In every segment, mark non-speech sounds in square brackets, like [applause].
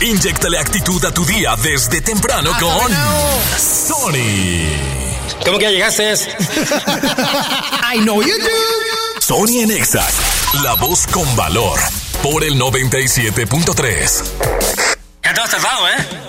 Inyectale actitud a tu día desde temprano con Sony. ¿Cómo que ya llegaste? I know you do. Sony en Exa, la voz con valor, por el 97.3. Ya te has tardado, ¿eh?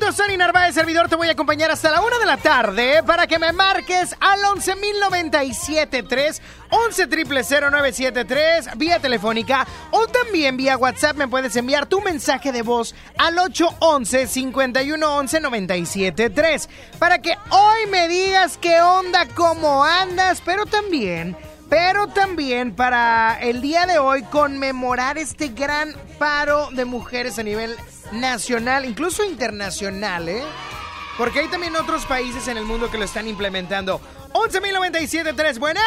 Punto Sony Narváez, servidor, te voy a acompañar hasta la una de la tarde para que me marques al 11.097.3, 11.000.973, vía telefónica o también vía WhatsApp me puedes enviar tu mensaje de voz al 811-511-973 para que hoy me digas qué onda, cómo andas, pero también... Pero también para el día de hoy conmemorar este gran paro de mujeres a nivel nacional, incluso internacional, ¿eh? Porque hay también otros países en el mundo que lo están implementando. 11.097.3, bueno.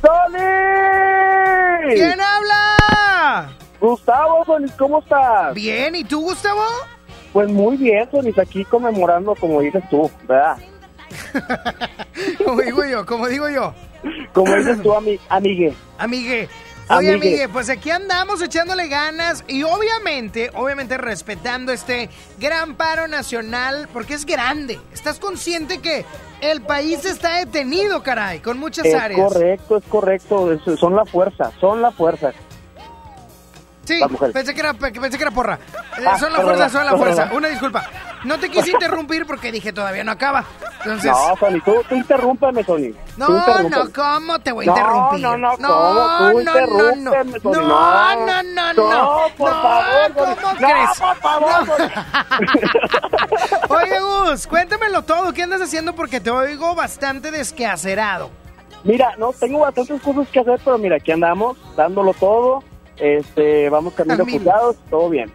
¡Tony! ¿Quién habla? Gustavo, Sonis, ¿cómo estás? Bien, ¿y tú, Gustavo? Pues muy bien, Sonis, aquí conmemorando como dices tú, ¿verdad? [laughs] Como digo yo, como digo yo. Como dices tú, ami amigue. Amigue. Oye, Amigue. amigue, pues aquí andamos echándole ganas y obviamente, obviamente respetando este gran paro nacional, porque es grande. ¿Estás consciente que el país está detenido, caray, con muchas Es áreas? correcto, es correcto, es- son la fuerza, son la fuerza. Sí, pensé que era, pe- pensé que era porra. Eh, Ah, son la fuerza, son la fuerza. Una disculpa. No te quise [laughs] interrumpir porque dije todavía no acaba. Entonces, No, Sony, tú, tú interrúmpeme, Sony. no, no. ¿cómo te voy a interrumpir? no, no, no, ¿cómo? Tú no, no, no, Sony. no, No. no, no, No, no, por favor, ¿cómo crees? por favor. [laughs] Oye, Gus, cuéntamelo todo. ¿Qué andas haciendo? Porque te oigo bastante desquacerado. Mira, no, tengo bastantes cosas que hacer, pero mira, aquí andamos, dándolo todo. Este, vamos camino Amigo. juzgados, todo bien.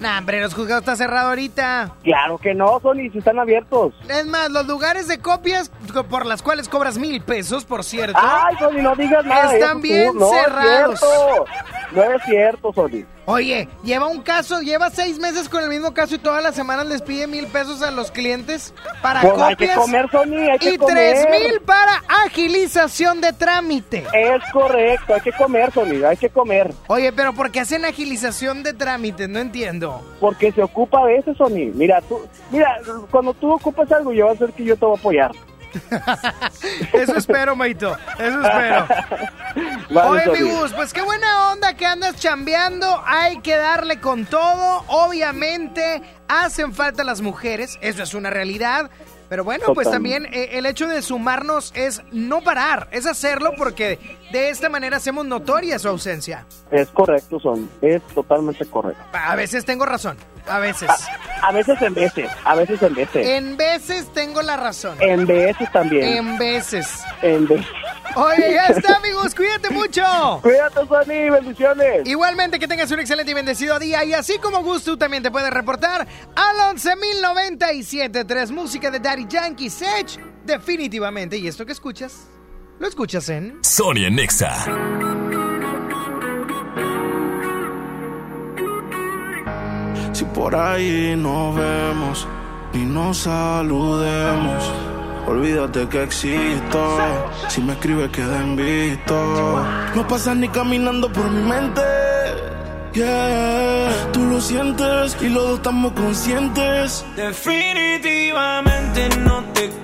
Nah, hombre, los juzgados está cerrado ahorita. Claro que no, Sony, si están abiertos. Es más, los lugares de copias co- por las cuales cobras mil pesos, por cierto. Ay, Sony, no digas nada. Están tú. bien no cerrados. Es cierto. No es cierto, Sony. Oye, lleva un caso, lleva seis meses con el mismo caso y todas las semanas les pide mil pesos a los clientes para Pues hay que copias comer, Sony, hay que y comer. tres mil para agilización de trámite. Es correcto, hay que comer, Sony, hay que comer. Oye, pero ¿por qué hacen agilización de trámite? No entiendo. Porque se ocupa a veces, Sony. Mira, tú, mira, cuando tú ocupas algo, yo voy a hacer que yo te voy a apoyar. [laughs] Eso espero, Maito. Eso espero. Vale, Oye, mi Gus, pues qué buena onda que andas chambeando. Hay que darle con todo. Obviamente, hacen falta las mujeres. Eso es una realidad. Pero bueno, pues también eh, el hecho de sumarnos es no parar, es hacerlo porque de esta manera hacemos notoria su ausencia. Es correcto, Sony. Es totalmente correcto. A veces tengo razón, a veces. A veces en veces, a veces en veces. En veces tengo la razón. En veces también. En veces. En veces. Oye, ya está, [laughs] amigos, cuídate mucho. Cuídate, Sony, bendiciones. Igualmente que tengas un excelente y bendecido día y así como Gus, tú también te puedes reportar al 11.097.3 música de Daddy Yankee Sech. Definitivamente, y esto que escuchas, lo escuchas en... Sony en Nexa. Si por ahí nos vemos y nos saludemos, olvídate que existo. Si me escribes, queda en visto. No pasas ni caminando por mi mente. Yeah, tú lo sientes y los dos estamos conscientes. Definitivamente no te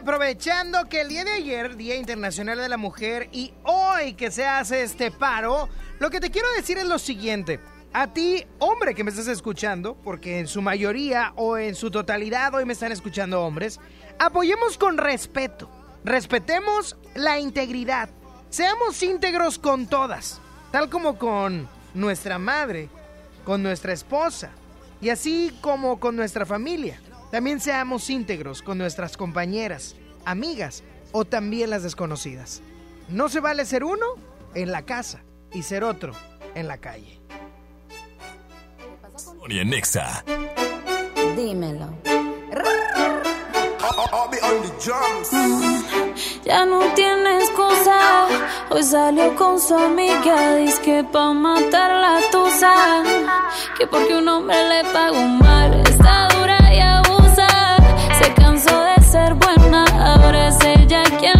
Aprovechando que el día de ayer, Día Internacional de la Mujer, y hoy que se hace este paro, lo que te quiero decir es lo siguiente. A ti, hombre que me estás escuchando, porque en su mayoría o en su totalidad hoy me están escuchando hombres, apoyemos con respeto, respetemos la integridad, seamos íntegros con todas, tal como con nuestra madre, con nuestra esposa y así como con nuestra familia. También seamos íntegros con nuestras compañeras, amigas o también las desconocidas. No se vale ser uno en la casa y ser otro en la calle. Sonia Nexa. Dímelo. Ya no tienes excusa. Hoy salió con su amiga. Dice que pa' matar la tusa. Que porque un hombre le pagó mal. Está Ahora es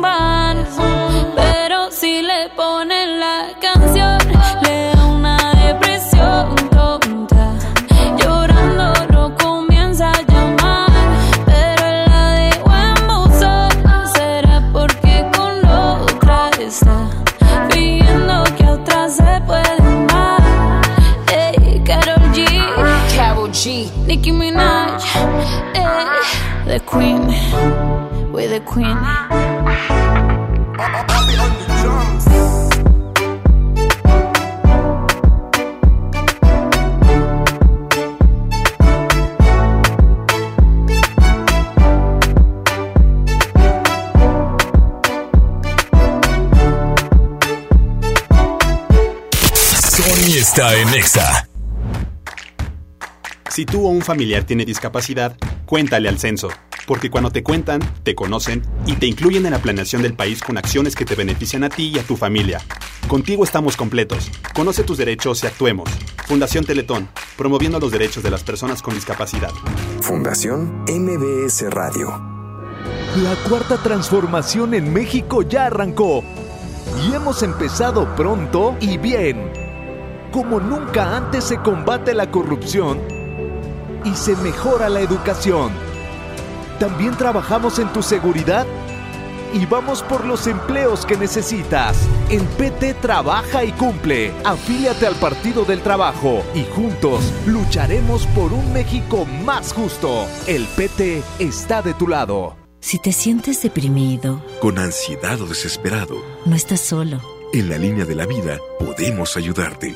Queen, with the queen. Sony está en Exa. Si tú o un familiar tiene discapacidad, cuéntale al censo, porque cuando te cuentan, te conocen y te incluyen en la planeación del país con acciones que te benefician a ti y a tu familia. Contigo estamos completos. Conoce tus derechos y actuemos. Fundación Teletón, promoviendo los derechos de las personas con discapacidad. Fundación MBS Radio. La cuarta transformación en México ya arrancó. Y hemos empezado pronto y bien. Como nunca antes se combate la corrupción y se mejora la educación. También trabajamos en tu seguridad y vamos por los empleos que necesitas. En PT trabaja y cumple. Afíliate al Partido del Trabajo y juntos lucharemos por un México más justo. El PT está de tu lado. Si te sientes deprimido, con ansiedad o desesperado, no estás solo. En la línea de la vida podemos ayudarte.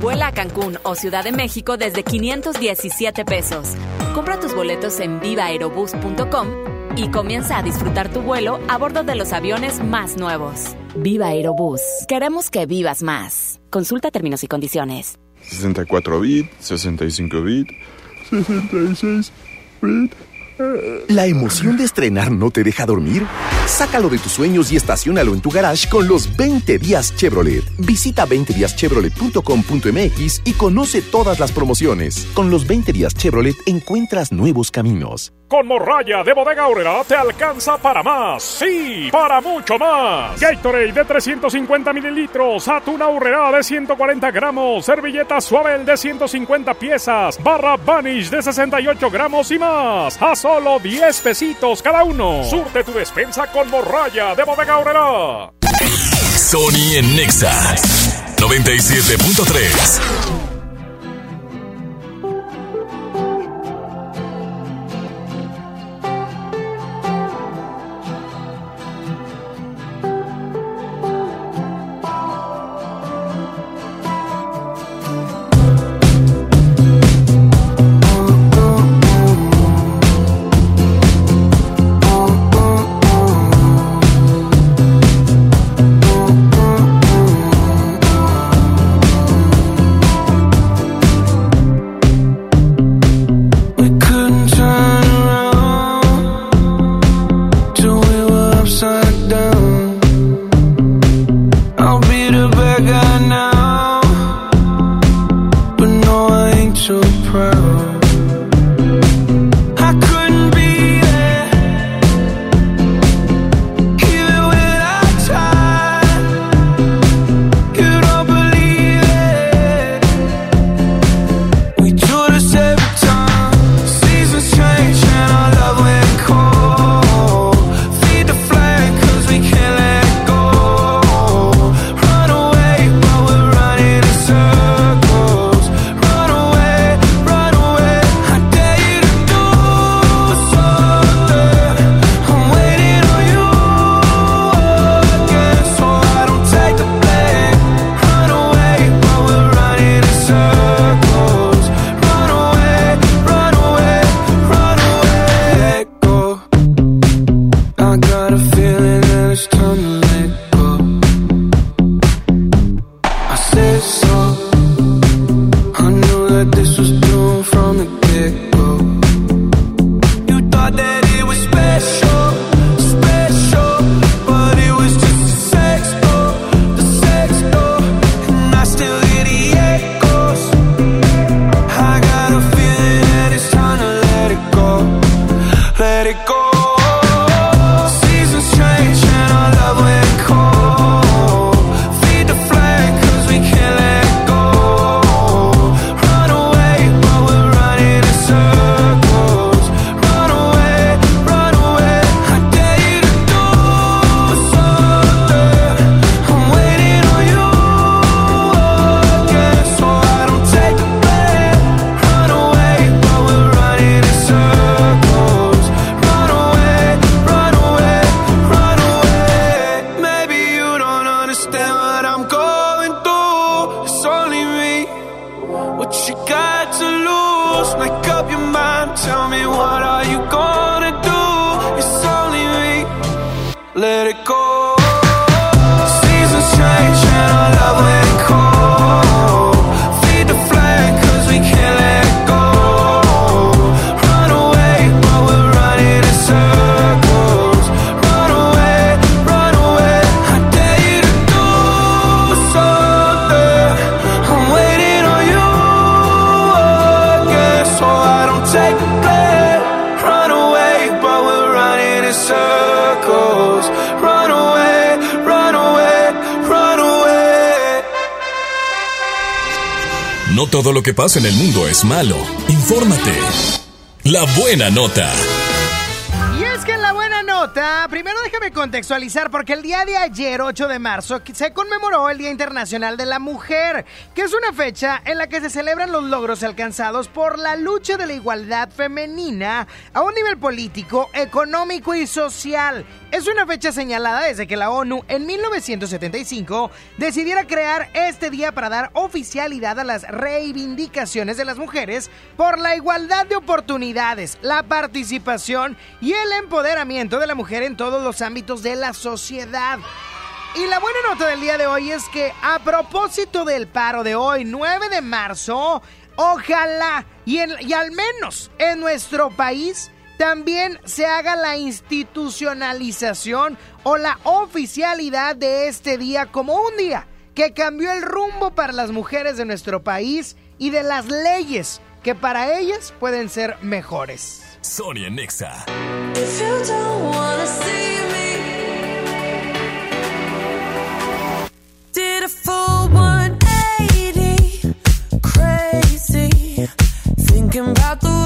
Vuela a Cancún o Ciudad de México desde 517 pesos. Compra tus boletos en vivaerobus.com y comienza a disfrutar tu vuelo a bordo de los aviones más nuevos. Viva Aerobús. Queremos que vivas más. Consulta términos y condiciones. 64 bit, 65 bit, 66 bit. ¿La emoción de estrenar no te deja dormir? Sácalo de tus sueños y estacionalo en tu garage con los 20 días Chevrolet. Visita 20díaschevrolet.com.mx y conoce todas las promociones. Con los 20 días Chevrolet encuentras nuevos caminos. Con morralla de bodega Aurrera te alcanza para más. Sí, para mucho más. Gatorade de 350 mililitros, atún Aurrera de 140 gramos, servilleta suave de 150 piezas, barra Vanish de 68 gramos y más. Solo 10 pesitos cada uno. Surte tu despensa con morralla de bodega Aurrera. Sony en Nexa 97.3. pasa en el mundo es malo. Infórmate. La buena nota. Y es que en la buena nota, primero déjame contextualizar porque el día de ayer, 8 de marzo, se conmemoró el Día Internacional de la Mujer, que es una fecha en la que se celebran los logros alcanzados por la lucha de la igualdad femenina a un nivel político, económico y social. Es una fecha señalada desde que la ONU en 1975 decidiera crear este día para dar oficialidad a las reivindicaciones de las mujeres por la igualdad de oportunidades, la participación y el empoderamiento de la mujer en todos los ámbitos de la sociedad. Y la buena nota del día de hoy es que a propósito del paro de hoy, 9 de marzo, ojalá y, y al menos en nuestro país también se haga la institucionalización o la oficialidad de este día como un día que cambió el rumbo para las mujeres de nuestro país y de las leyes que para ellas pueden ser mejores. Sonia Nexa. If you don't wanna see me, did a full 180, crazy, thinking about the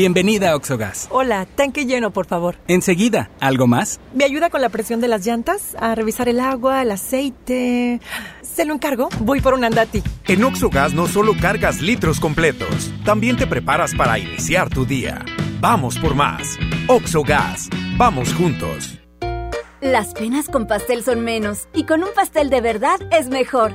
Bienvenida a Oxogas. Hola, tanque lleno, por favor. Enseguida, ¿algo más? ¿Me ayuda con la presión de las llantas? A revisar el agua, el aceite. ¿Se lo encargo? Voy por un andati. En Oxogas no solo cargas litros completos, también te preparas para iniciar tu día. Vamos por más. Oxogas. Vamos juntos. Las penas con pastel son menos y con un pastel de verdad es mejor.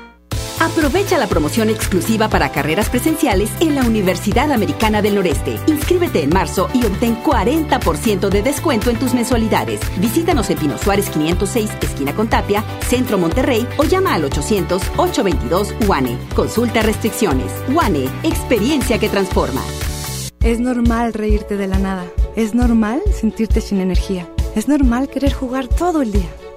Aprovecha la promoción exclusiva para carreras presenciales en la Universidad Americana del Noreste. Inscríbete en marzo y obtén 40% de descuento en tus mensualidades. Visítanos en Pino Suárez 506, esquina con Tapia, Centro Monterrey o llama al 800-822 UANE. Consulta restricciones. UANE, experiencia que transforma. Es normal reírte de la nada. Es normal sentirte sin energía. Es normal querer jugar todo el día.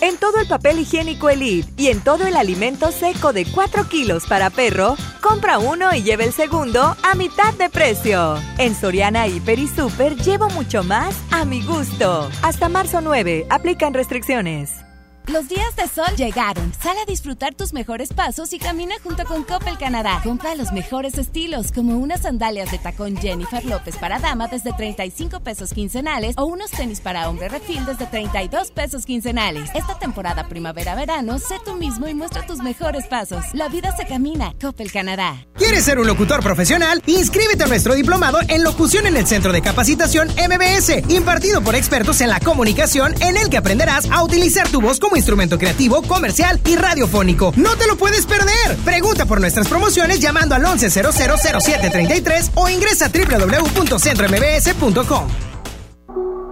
En todo el papel higiénico Elite y en todo el alimento seco de 4 kilos para perro, compra uno y lleve el segundo a mitad de precio. En Soriana Hiper y Super llevo mucho más a mi gusto. Hasta marzo 9, aplican restricciones. Los días de sol llegaron. Sal a disfrutar tus mejores pasos y camina junto con Coppel Canadá. Compra los mejores estilos, como unas sandalias de tacón Jennifer López para dama desde 35 pesos quincenales o unos tenis para hombre refil desde 32 pesos quincenales. Esta temporada primavera-verano, sé tú mismo y muestra tus mejores pasos. La vida se camina. Coppel Canadá. ¿Quieres ser un locutor profesional? Inscríbete a nuestro diplomado en locución en el Centro de Capacitación MBS, impartido por expertos en la comunicación, en el que aprenderás a utilizar tu voz como instrumento creativo, comercial y radiofónico. ¡No te lo puedes perder! Pregunta por nuestras promociones llamando al 11000733 o ingresa a www.centrombs.com.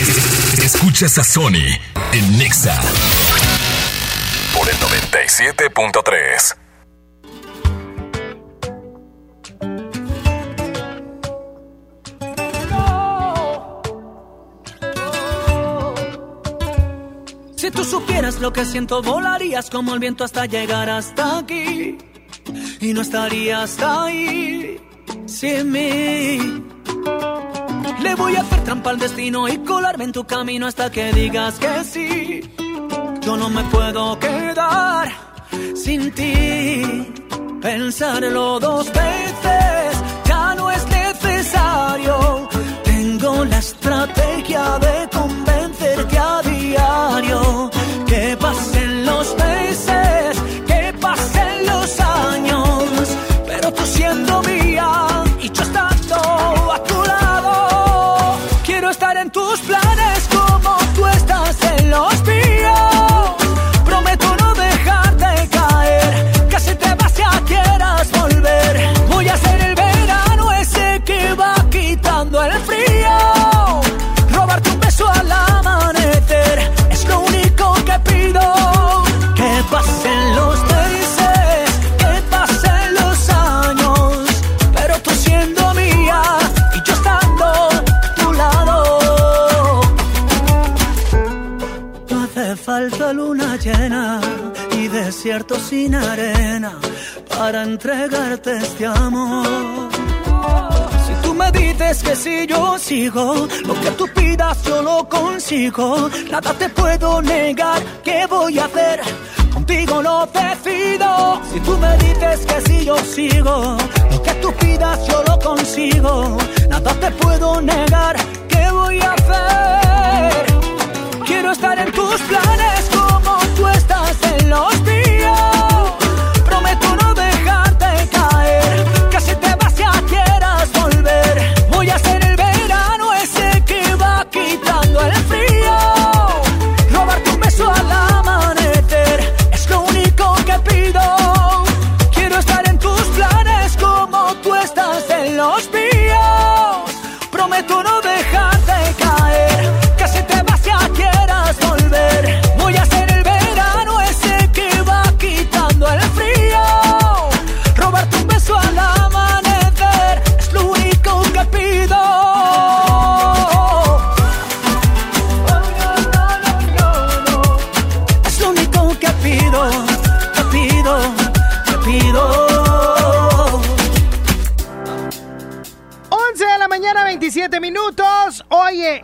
Escuchas a Sony en Nexa por el 97.3. Si tú supieras lo que siento, volarías como el viento hasta llegar hasta aquí. Y no estarías ahí sin mí. Le voy a hacer trampa al destino y colarme en tu camino hasta que digas que sí. Yo no me puedo quedar sin ti. Pensarlo dos veces ya no es necesario. Tengo la estrategia de convencerte a desierto sin arena para entregarte este amor. Si tú me dices que si yo sigo, lo que tú pidas yo lo consigo. Nada te puedo negar, ¿qué voy a hacer? Con contigo lo decido. Si tú me dices que sí, yo sigo. Lo que tú pidas, yo lo consigo. Nada te puedo negar. ¿Qué voy a hacer? Quiero estar en tus planes como tú estás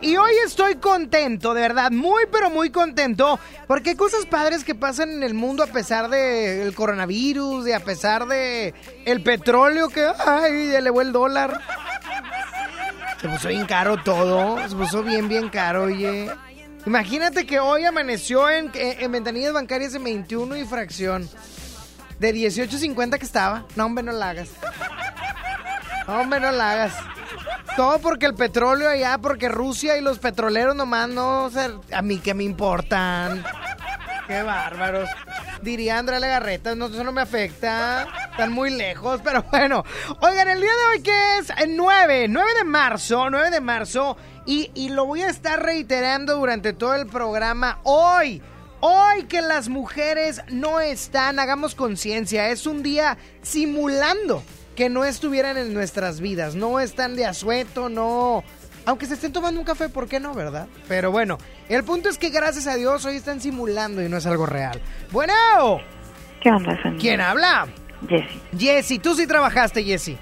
Y hoy estoy contento, de verdad, muy pero muy contento, porque hay cosas padres que pasan en el mundo a pesar del coronavirus, de a pesar de el petróleo que, ay, elevó el dólar. Se puso bien caro todo, se puso bien, bien caro, oye. Imagínate que hoy amaneció en, en ventanillas bancarias de 21 y fracción. De 18.50 que estaba. No, hombre, no la hagas. Hombre, no la hagas. Todo porque el petróleo allá, porque Rusia y los petroleros nomás no se, a mí que me importan. Qué bárbaros. Diría Andrea Legarreta, no, eso no me afecta. Están muy lejos, pero bueno. Oigan, el día de hoy que es el 9, 9 de marzo, 9 de marzo. Y, y lo voy a estar reiterando durante todo el programa hoy. Hoy que las mujeres no están, hagamos conciencia, es un día simulando que no estuvieran en nuestras vidas, no están de asueto, no... Aunque se estén tomando un café, ¿por qué no, verdad? Pero bueno, el punto es que gracias a Dios hoy están simulando y no es algo real. Bueno. ¿Qué onda? ¿Quién habla? Jessy. Jessy, tú sí trabajaste, Jessy.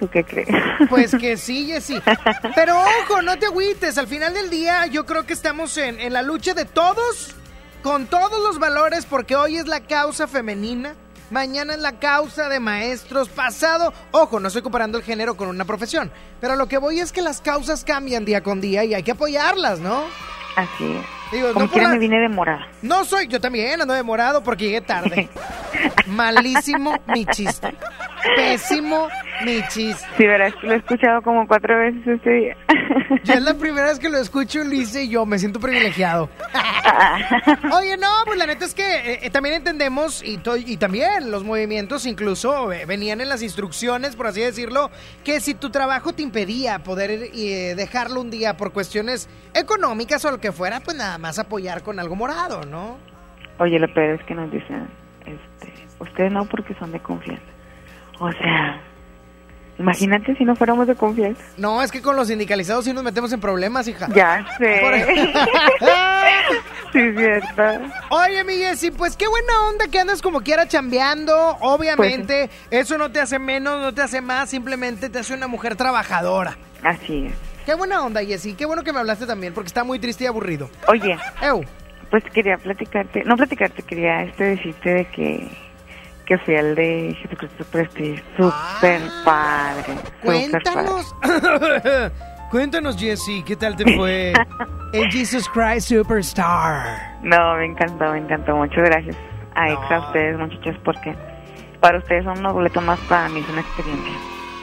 ¿Tú qué crees? Pues que sí, Jessy. [laughs] Pero ojo, no te agüites. Al final del día yo creo que estamos en, en la lucha de todos, con todos los valores, porque hoy es la causa femenina. Mañana es la causa de maestros, pasado, ojo, no estoy comparando el género con una profesión, pero lo que voy es que las causas cambian día con día y hay que apoyarlas, ¿no? Así es. Digo, Como no por quiera la- me vine demorada. No soy, yo también ando demorado porque llegué tarde. [laughs] Malísimo mi chiste. Pésimo mi chiste. Sí, verás lo he escuchado como cuatro veces este día. [laughs] Ya es la primera vez que lo escucho, Lice, y yo me siento privilegiado. [laughs] Oye, no, pues la neta es que eh, eh, también entendemos, y, también los movimientos incluso eh, venían en las instrucciones, por así decirlo, que si tu trabajo te impedía poder eh, dejarlo un día por cuestiones económicas o lo que fuera, pues nada más apoyar con algo morado, ¿no? Oye, lo peor es que nos dicen, este, ustedes no porque son de confianza. O sea, imagínate si no fuéramos de confianza. No, es que con los sindicalizados sí nos metemos en problemas, hija. Ya sé. [laughs] [laughs] Sí, es cierto. Oye, mi Jessy, pues qué buena onda que andas como quiera chambeando. Obviamente, eso no te hace menos, no te hace más, simplemente te hace una mujer trabajadora. Así es. Qué buena onda, Jessy. Qué bueno que me hablaste también, porque está muy triste y aburrido. Oye, Eu. pues quería platicarte, no platicarte, quería este decirte de que que fui al de Jesucristo Prestige, súper padre. súper padre. Cuéntanos. [laughs] Cuéntanos, Jessy, ¿qué tal te fue [laughs] el Jesus Christ Superstar? No, me encantó, me encantó. Muchas gracias a Exa, a ustedes, muchachos, porque para ustedes son unos boletos más, para mí es una experiencia.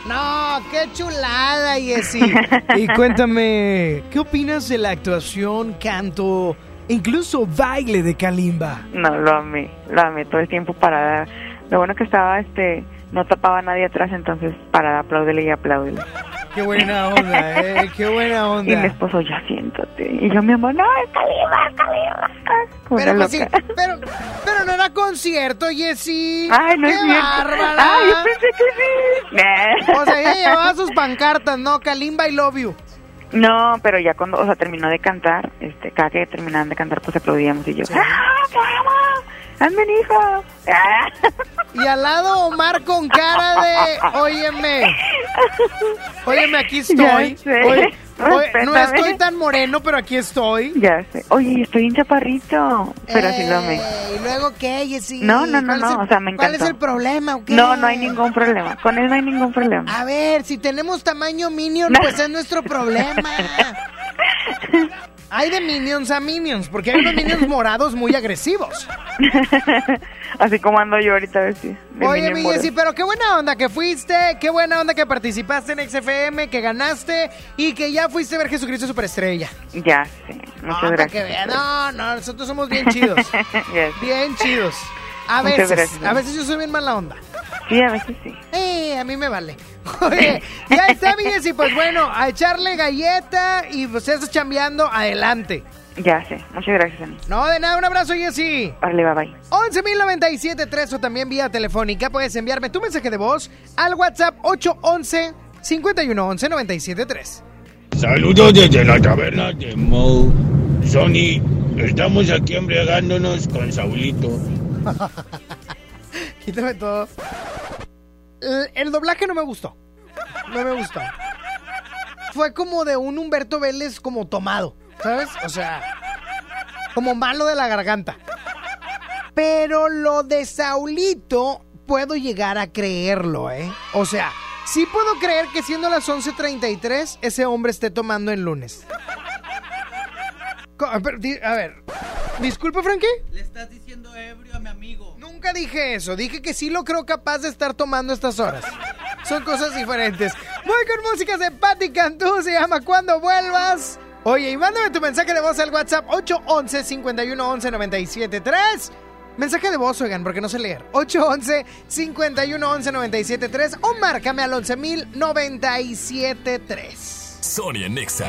No, qué chulada, Jessy. [laughs] y cuéntame, ¿qué opinas de la actuación, canto, incluso baile de Kalimba? No, lo amé, lo amé todo el tiempo parada. Lo bueno que estaba, este, no tapaba a nadie atrás, entonces parada, apláudele y apláudele. Qué buena onda, eh, qué buena [laughs] Y mi onda. esposo, ya siéntate. Y yo, mi amor, no, es Calima, Calima. Como Pero, pues sí, pero, pero no era concierto, Jessy. Ay, no ¡Qué es bárbara! Ay, yo pensé que sí. [laughs] O sea, ella llevaba sus pancartas, ¿no? Kalimba y Love You. No, pero ya cuando, o sea, terminó de cantar, este, cada que terminaban de cantar, pues aplaudíamos y yo, ¡ah, Hija! Ah. Y al lado Omar con cara de, óyeme, óyeme, aquí estoy. Oye, Oye, no estoy tan moreno, pero aquí estoy. Ya sé. Oye, estoy un chaparrito, pero sí lo amé. Eh, ¿Y luego qué, Jessy? No, no, no, ¿Cuál es no, el- o sea, me ¿Cuál es el problema o qué? No, no hay ningún problema. Con él no hay ningún problema. A ver, si tenemos tamaño Minion, No. pues es nuestro problema. [laughs] Hay de Minions a Minions, porque hay unos Minions morados muy agresivos. [laughs] Así como ando yo ahorita vestida. de Oye, mi. Jessy, pero qué buena onda que fuiste, qué buena onda que participaste en XFM, que ganaste y que ya fuiste a ver Jesucristo Superestrella. Ya sé. Muchas No, gracias. que no, no, nosotros somos bien chidos. [laughs] Bien chidos. A veces, a veces yo soy bien mala onda. Sí, a veces sí. Eh, a mí me vale. Oye, ya está, mi Jessy, pues bueno, a echarle galleta y pues estás chambeando, adelante. Ya sé. Muchas gracias, Ani. No, de nada, un abrazo, Jessy. Vale, bye bye. 11.097.3 o también vía telefónica puedes enviarme tu mensaje de voz al WhatsApp 811 511 973. Saludos desde la taberna de Mo. Sony, estamos aquí embriagándonos con Saulito. [laughs] Quítame todo. El, doblaje no me gustó. No me gustó. Fue como de un Humberto Vélez como tomado, ¿sabes? O sea, como malo de la garganta. Pero lo de Saulito puedo llegar a creerlo, ¿eh? O sea, sí puedo creer que siendo las 11.33 ese hombre esté tomando el lunes. A ver, di- a ver, disculpe, Frankie. Le estás diciendo ebrio a mi amigo. Nunca dije eso, dije que sí lo creo capaz de estar tomando estas horas. Son cosas diferentes. Voy con músicas de Patti Cantú, se llama Cuando Vuelvas. Oye, y mándame tu mensaje de voz al WhatsApp 811 511 973 Mensaje de voz, oigan, porque no sé leer. 811 511 973 o márcame al 11000 Sonia Nexa.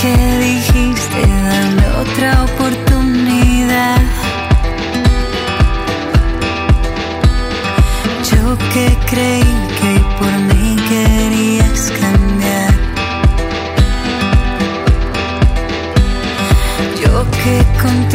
Que dijiste dame otra oportunidad. Yo que creí que por mí querías cambiar. Yo que contigo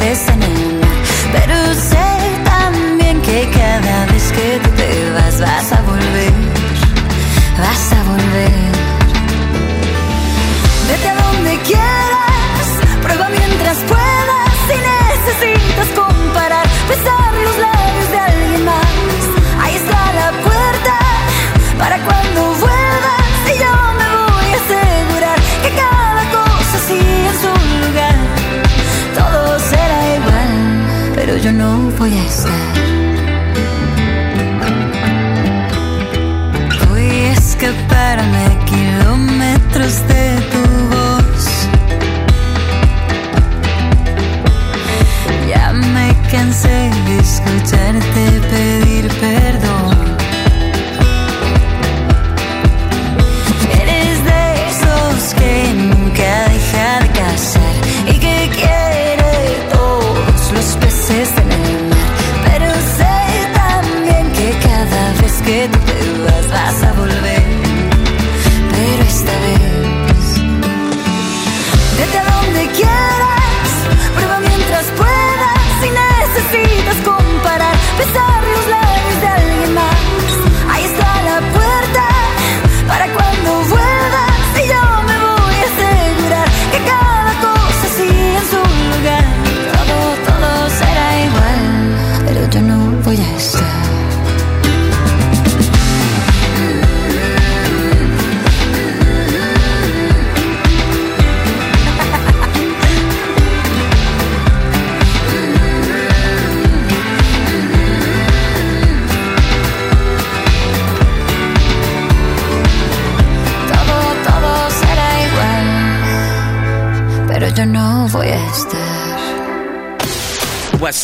el mar. Pero sé también que cada vez que tú te vas vas a voy a estar. Voy a escaparme kilómetros de tu voz. Ya me cansé de escucharte pedir perdón.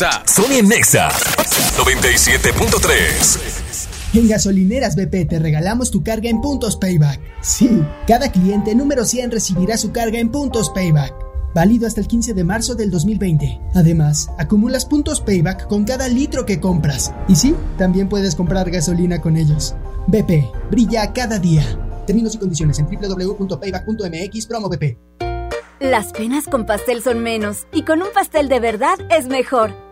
WhatsApp. Sonia Nexa. 97.3. En gasolineras BP te regalamos tu carga en puntos payback. Sí, cada cliente número 100 recibirá su carga en puntos payback. válido hasta el 15 de marzo del 2020. Además, acumulas puntos payback con cada litro que compras. Y sí, también puedes comprar gasolina con ellos. BP, brilla cada día. Términos y condiciones en www.payback.mx promo BP. Las penas con pastel son menos y con un pastel de verdad es mejor.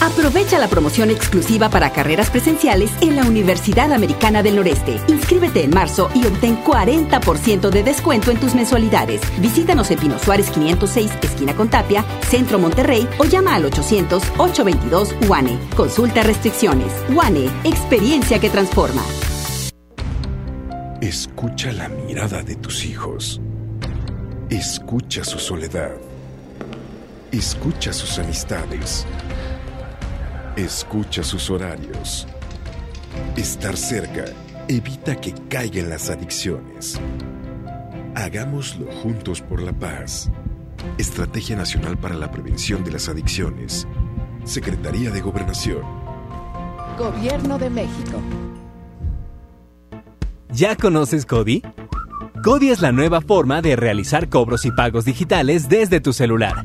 Aprovecha la promoción exclusiva para carreras presenciales en la Universidad Americana del Noreste. Inscríbete en marzo y obtén 40% de descuento en tus mensualidades. Visítanos en Pino Suárez 506, esquina con Tapia, Centro Monterrey o llama al 800-822 UANE. Consulta restricciones. UANE, experiencia que transforma. Escucha la mirada de tus hijos. Escucha su soledad. Escucha sus amistades. Escucha sus horarios. Estar cerca evita que caigan las adicciones. Hagámoslo juntos por la paz. Estrategia Nacional para la Prevención de las Adicciones. Secretaría de Gobernación. Gobierno de México. ¿Ya conoces Cody? Cody es la nueva forma de realizar cobros y pagos digitales desde tu celular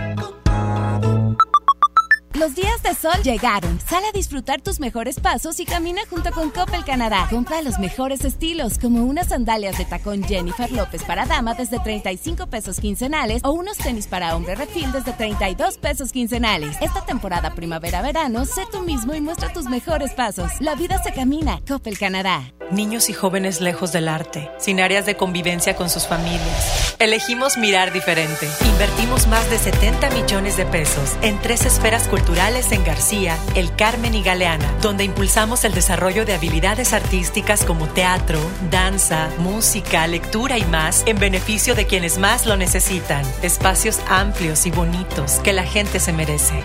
Los días de sol llegaron. Sal a disfrutar tus mejores pasos y camina junto con Coppel Canadá. Compra los mejores estilos, como unas sandalias de tacón Jennifer López para dama desde 35 pesos quincenales o unos tenis para hombre refil desde 32 pesos quincenales. Esta temporada primavera-verano, sé tú mismo y muestra tus mejores pasos. La vida se camina. Coppel Canadá. Niños y jóvenes lejos del arte, sin áreas de convivencia con sus familias. Elegimos mirar diferente. Invertimos más de 70 millones de pesos en tres esferas culturales en García, El Carmen y Galeana, donde impulsamos el desarrollo de habilidades artísticas como teatro, danza, música, lectura y más en beneficio de quienes más lo necesitan. Espacios amplios y bonitos que la gente se merece.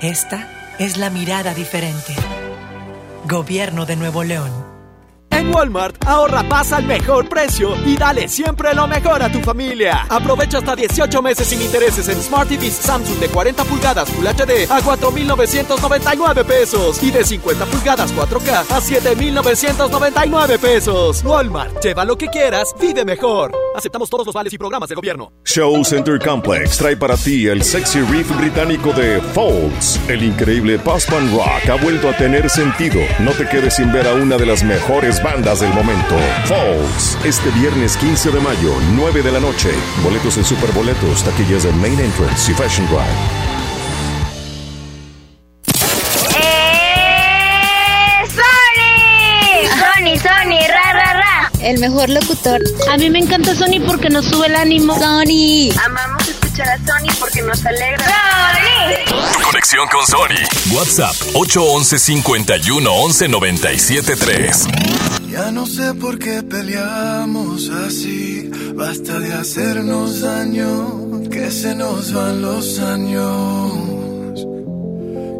Esta es la mirada diferente. Gobierno de Nuevo León. En Walmart, ahorra pasa al mejor precio y dale siempre lo mejor a tu familia. Aprovecha hasta 18 meses sin intereses en Smart TVs Samsung de 40 pulgadas Full HD a 4,999 pesos y de 50 pulgadas 4K a 7,999 pesos. Walmart, lleva lo que quieras, vive mejor. Aceptamos todos los vales y programas de gobierno. Show Center Complex trae para ti el sexy riff británico de Folds. El increíble post-punk rock ha vuelto a tener sentido. No te quedes sin ver a una de las mejores bandas del momento. Falls, este viernes 15 de mayo, 9 de la noche. Boletos en Superboletos, taquillas de Main Entrance y Fashion Drive. El mejor locutor. A mí me encanta Sony porque nos sube el ánimo. Sony. Amamos escuchar a Sony porque nos alegra. ¡Sony! Conexión con Sony. WhatsApp 811 51 11 97 3. Ya no sé por qué peleamos así. Basta de hacernos daño, que se nos van los años.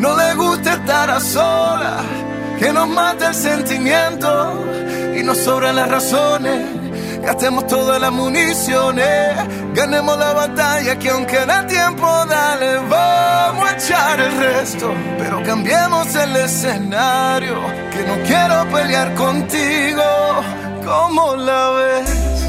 no les gusta estar a solas. Que nos mate el sentimiento y nos sobran las razones Gastemos todas las municiones, ganemos la batalla que aunque da tiempo, dale, vamos a echar el resto. Pero cambiemos el escenario, que no quiero pelear contigo, como la ves.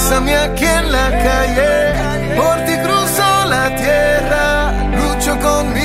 bésame aquí en la calle, por ti cruzo la tierra, lucho con mil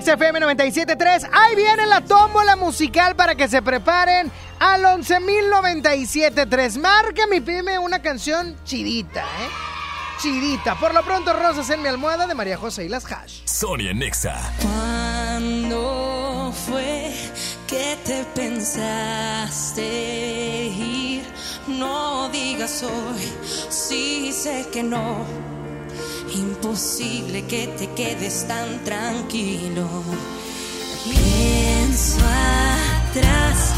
XFM 97.3. Ahí viene la tómbola musical para que se preparen al 11.097.3. Márcame y pídeme una canción chidita, ¿eh? Chidita. Por lo pronto, Rosas en mi almohada de María José y las Hash. Sonia Nexa. ¿Cuándo fue que te pensaste ir? No digas hoy, sí sé que no. Imposible que te quedes tan tranquilo. Pienso atrás,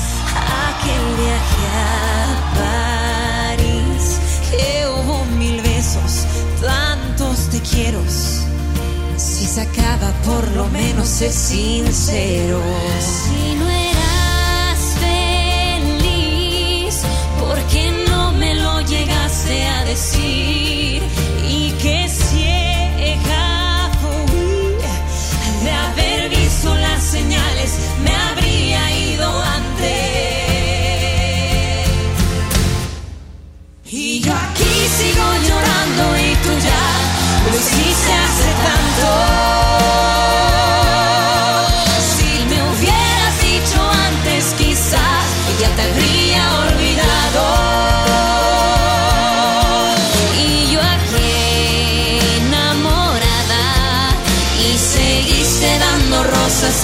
aquel viaje a París, que hubo mil besos, tantos te quiero. Si se acaba, por lo menos sé sincero. Si no eras feliz, ¿por qué no me lo llegaste a decir?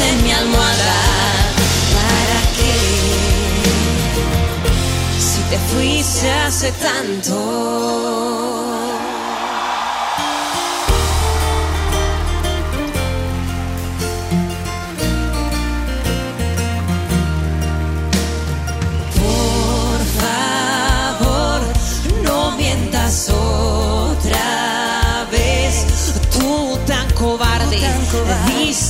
En mi almohada. ¿Para qué? Si te fuiste hace tanto.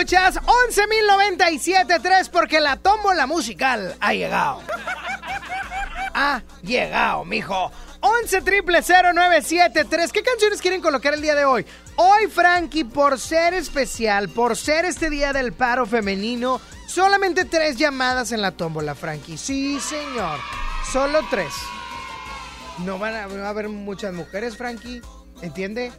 Escuchas, 11.097.3 porque la tómbola musical ha llegado. Ha llegado, mijo. 11 triple 0973. ¿Qué canciones quieren colocar el día de hoy? Hoy, Frankie, por ser especial, por ser este día del paro femenino, solamente tres llamadas en la tómbola, Frankie. Sí, señor. Solo tres. No van a, a haber muchas mujeres, Frankie. ¿Entiende?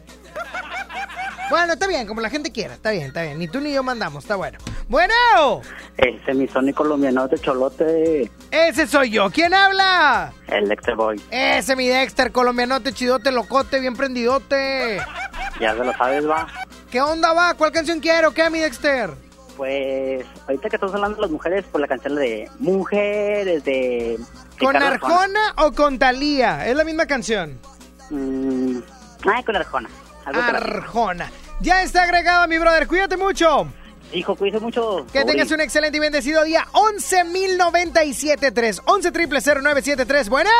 Bueno, está bien, como la gente quiera. Está bien, está bien. Ni tú ni yo mandamos, está bueno. Bueno. Ese mi Sony colombiano de Cholote. Ese soy yo. ¿Quién habla? El Dexter Boy. Ese mi Dexter, colombianote, chidote, locote, bien prendidote. Ya se lo sabes, va. ¿Qué onda va? ¿Cuál canción quiero? ¿Qué, mi Dexter? Pues, ahorita que estamos hablando de las mujeres, por la canción de Mujeres de... ¿Con Ricardo Arjona o con Talía? Es la misma canción. Mm, ay, con Arjona. Algo Arjona. Ya está agregado, mi brother. Cuídate mucho. Hijo, cuídese mucho. Que tengas un excelente y bendecido día. 11.097.3. 11 triple 0973. Bueno.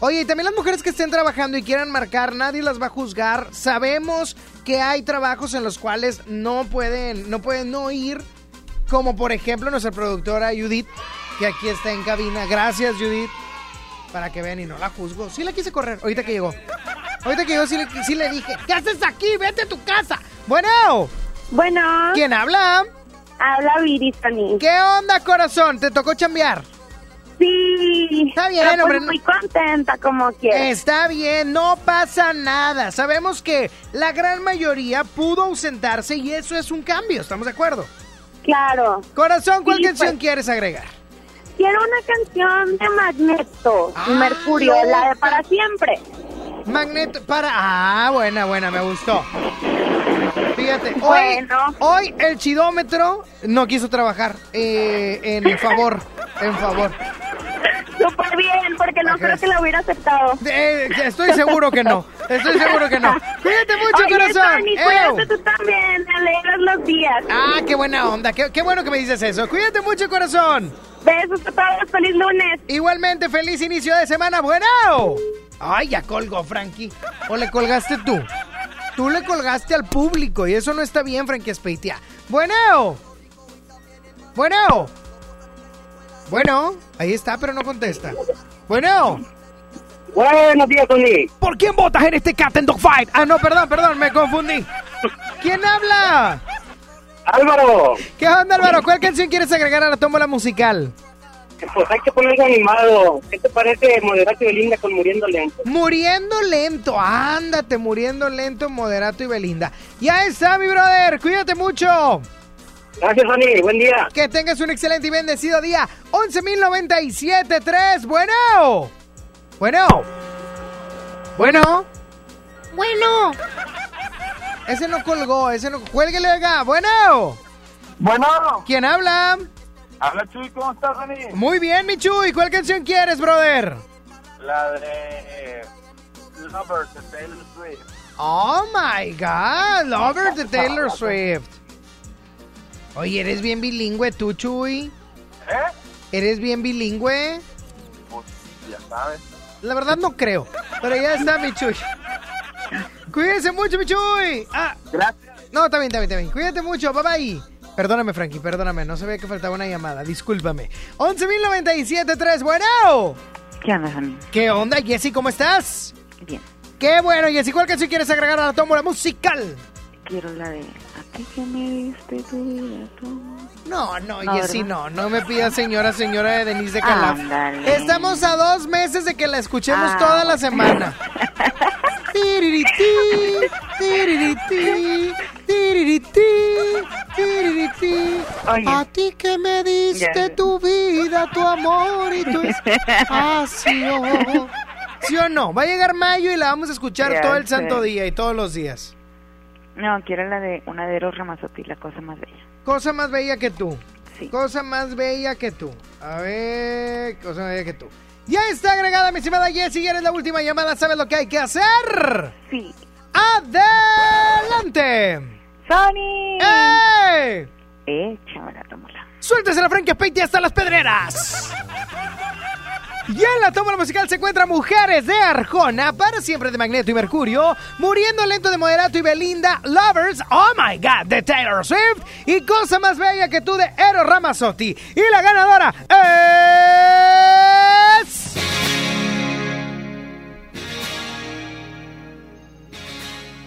Oye, y también las mujeres que estén trabajando y quieran marcar, nadie las va a juzgar. Sabemos que hay trabajos en los cuales no pueden, no pueden no ir. Como por ejemplo nuestra productora Judith, que aquí está en cabina. Gracias, Judith. Para que vean y no la juzgo. Sí la quise correr, ahorita que llegó. Ahorita que llegó sí le, sí le dije, ¿qué haces aquí? Vete a tu casa. Bueno. Bueno. ¿Quién habla? Habla Viri, Tony. ¿Qué onda, corazón? ¿Te tocó chambear? Sí. Está bien, pero hombre. Pues muy contenta, como quieras. Está bien, no pasa nada. Sabemos que la gran mayoría pudo ausentarse y eso es un cambio, ¿estamos de acuerdo? Claro. Corazón, ¿cuál Sí, canción pues. quieres agregar? Quiero una canción de Magneto y Mercurio, no. la de Para Siempre. Magneto, para... Ah, buena, buena, me gustó. Fíjate, hoy, Bueno. hoy el chidómetro no quiso trabajar eh, en favor, en favor. Súper bien, porque no creo que la hubiera aceptado. Eh, estoy seguro que no, estoy seguro que no. [laughs] Cuídate mucho, Oye, corazón. Tony, cuídate tú también, me alegras los días. Ah, qué buena onda, qué, qué bueno que me dices eso. Cuídate mucho, corazón. Besos a todos, feliz lunes. Igualmente, feliz inicio de semana. Bueno. Ay, ya colgó, Frankie. ¿O le colgaste tú? Tú le colgaste al público y eso no está bien, Frankie Espeitia. Bueno. Bueno. Bueno, ahí está, pero no contesta. Bueno. Buenos días, Tony. ¿Por quién votas en este Cat and Dog Fight? Ah, no, perdón, perdón, me confundí. ¿Quién habla? Álvaro. ¿Qué onda, Álvaro? ¿Cuál canción quieres agregar a la tómbola musical? Pues hay que ponerlo animado. ¿Qué te parece Moderato y Belinda con Muriendo Lento? Muriendo lento, ándate, muriendo lento, moderato y Belinda. Ya está, mi brother, cuídate mucho. Gracias, Tony. Buen día. Que tengas un excelente y bendecido día. 11.097.3, bueno. Bueno. Bueno. Bueno. Ese no colgó, ese no... Cuélguele, oiga. Bueno. Bueno. ¿Quién habla? Habla Chuy, ¿cómo estás, Tony? Muy bien, mi Chuy. ¿Cuál canción quieres, brother? La de Lover de Taylor Swift. Oh my God, Lover de Taylor [laughs] Swift. Oye, ¿eres bien bilingüe tú, Chuy? ¿Eh? ¿Eres bien bilingüe? Pues ya sabes. La verdad no creo, pero ya está mi Chuy. Cuídense mucho, mi Chuy. Ah, Gracias. no, está bien, está bien, está bien. Cuídate mucho, bye bye. Perdóname, Frankie, perdóname. No sabía que faltaba una llamada. Discúlpame. 11.097.3, bueno. ¿Qué onda, Sammy? ¿Qué onda, Jessy? ¿Cómo estás? Bien. Qué bueno, Jessy. ¿Cuál canción quieres agregar a la tómbola musical? Quiero la de ¿A ti que me diste tu vida? tú? No, no, No, Jessy, no. No me pidas señora, señora de Denise de Calaf. Ándale. Estamos a dos meses de que la escuchemos Ah. toda la semana. [laughs] Tiririti, tiririti. A ti que me diste tu vida, tu amor y tu espacio. [laughs] ¿Sí o no? Va a llegar mayo y la vamos a escuchar Ya todo el sé. santo día y todos los días. No, quiero la de una de Eros Ramazzotti, la cosa más bella. Cosa más bella que tú. Cosa más bella que tú. A ver, cosa más bella que tú. Ya está agregada, mi estimada Jessie. Ya eres la última llamada. ¿Sabes lo que hay que hacer? Sí. ¡Adelante! ¡Sony! ¡Ey! Eh, chavala, tómala. Suéltese la Frankie Peiti hasta las pedreras. [laughs] Y en la toma musical se encuentra Mujeres de Arjona, para siempre de Magneto y Mercurio, Muriendo Lento de Moderato y Belinda, Lovers, Oh My God de Taylor Swift y Cosa Más Bella que tú de Eros Ramazzotti. Y la ganadora es...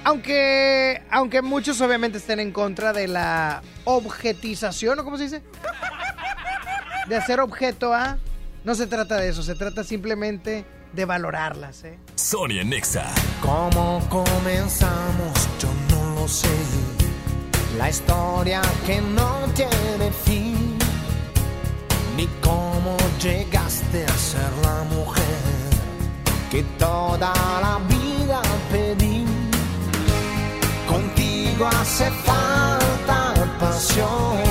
Aunque, aunque muchos obviamente estén en contra de la objetización, ¿o cómo se dice? De hacer objeto a... No se trata de eso, se trata simplemente de valorarlas, ¿eh? Sonia Nexa. ¿Cómo comenzamos? Yo no lo sé. La historia que no tiene fin. Ni cómo llegaste a ser la mujer que toda la vida pedí. Contigo hace falta pasión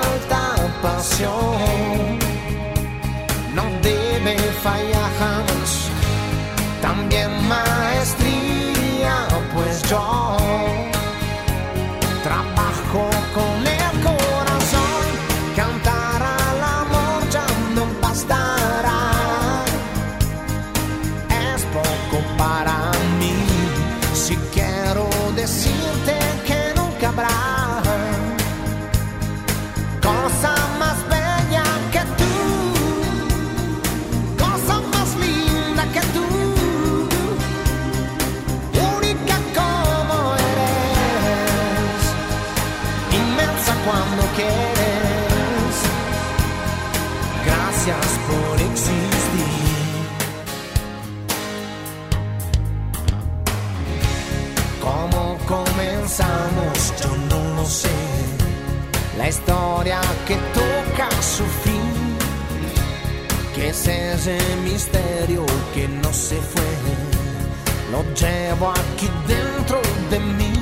pasión. No debe fallar jamás. También maestría, pues yo La historia que toca su fin. Que es ese misterio que no se fue. Lo llevo aquí dentro de mí.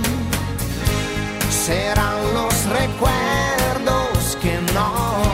Serán los recuerdos que no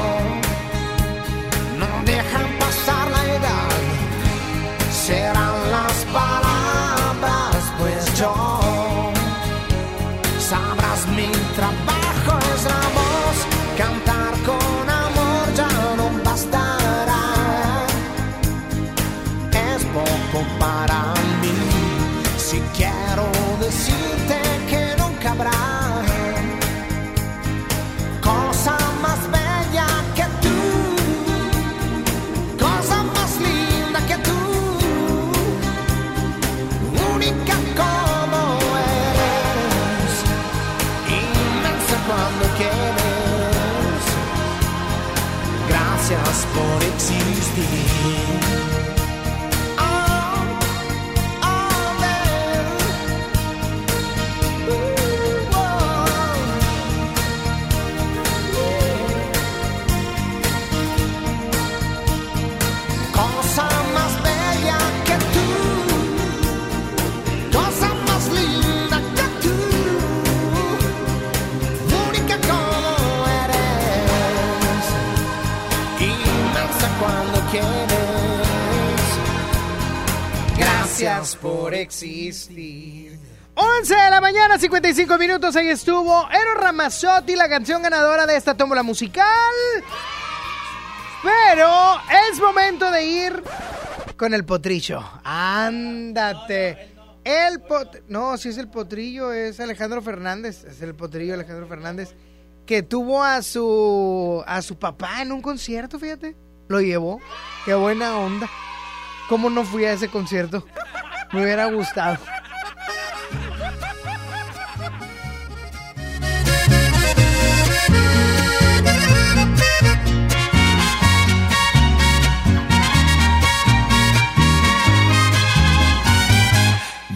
Por existir. 11 de la mañana, 55 minutos, ahí estuvo Eros Ramazzotti, la canción ganadora de esta tómbola musical. Pero es momento de ir con el potrillo. Ándate. El pot... No, si es el potrillo, es Alejandro Fernández. Es el potrillo Alejandro Fernández. Que tuvo a su a su papá en un concierto, fíjate. Lo llevó. Qué buena onda. ¿Cómo no fui a ese concierto? Me hubiera gustado.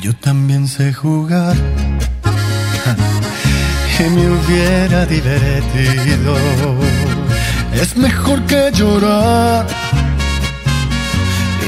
Yo también sé jugar. [laughs] Y me hubiera divertido. Es mejor que llorar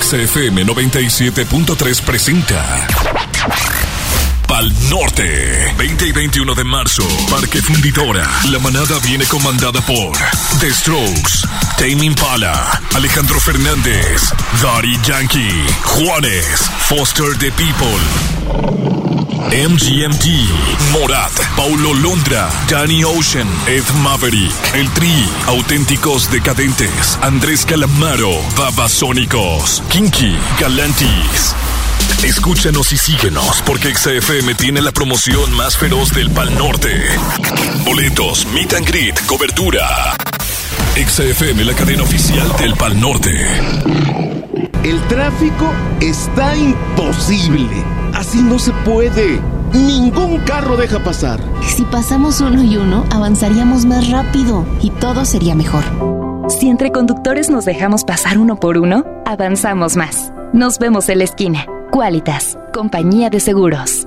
XFM 97.3 presenta Pal Norte 20 y 21 de marzo Parque Fundidora. La manada viene comandada por The Strokes Tame Impala Alejandro Fernández Daddy Yankee Juanes Foster the People MGMT, Morat, Paulo Londra, Danny Ocean, Ed Maverick, El Tri, Auténticos Decadentes, Andrés Calamaro, Babasónicos, Kinky, Galantis. Escúchanos y síguenos porque XFM tiene la promoción más feroz del Pal Norte. Boletos, meet and greet, cobertura. XFM, la cadena oficial del Pal Norte. El tráfico está imposible. Así no se puede. Ningún carro deja pasar. Si pasamos uno y uno, avanzaríamos más rápido y todo sería mejor. Si entre conductores nos dejamos pasar uno por uno, avanzamos más. Nos vemos en la esquina. Qualitas, compañía de seguros.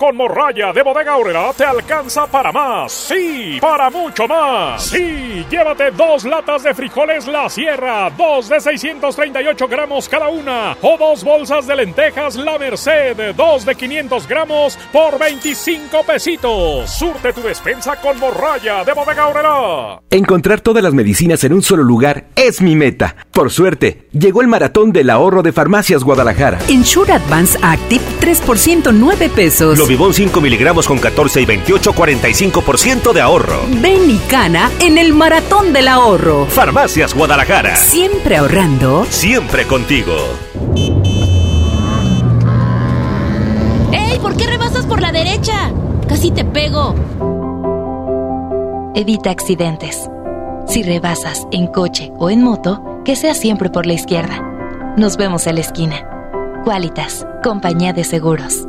Con morralla de bodega horrera te alcanza para más. Sí, para mucho más. Sí, llévate dos latas de frijoles La Sierra, dos de 638 gramos cada una. O dos bolsas de lentejas La Merced, dos de 500 gramos por 25 pesitos. Surte tu despensa con morralla de bodega horrera. Encontrar todas las medicinas en un solo lugar es mi meta. Por suerte, llegó el maratón del ahorro de Farmacias Guadalajara. En Sure Advance Active, 3% 9 pesos. Lovibón 5 miligramos con 14 y 28, 45% de ahorro. Ven y cana en el maratón del ahorro. Farmacias Guadalajara. Siempre ahorrando. Siempre contigo. ¡Ey! ¿Por qué rebasas por la derecha? Casi te pego. Evita accidentes. Si rebasas en coche o en moto, que sea siempre por la izquierda. Nos vemos en la esquina. Qualitas, compañía de seguros.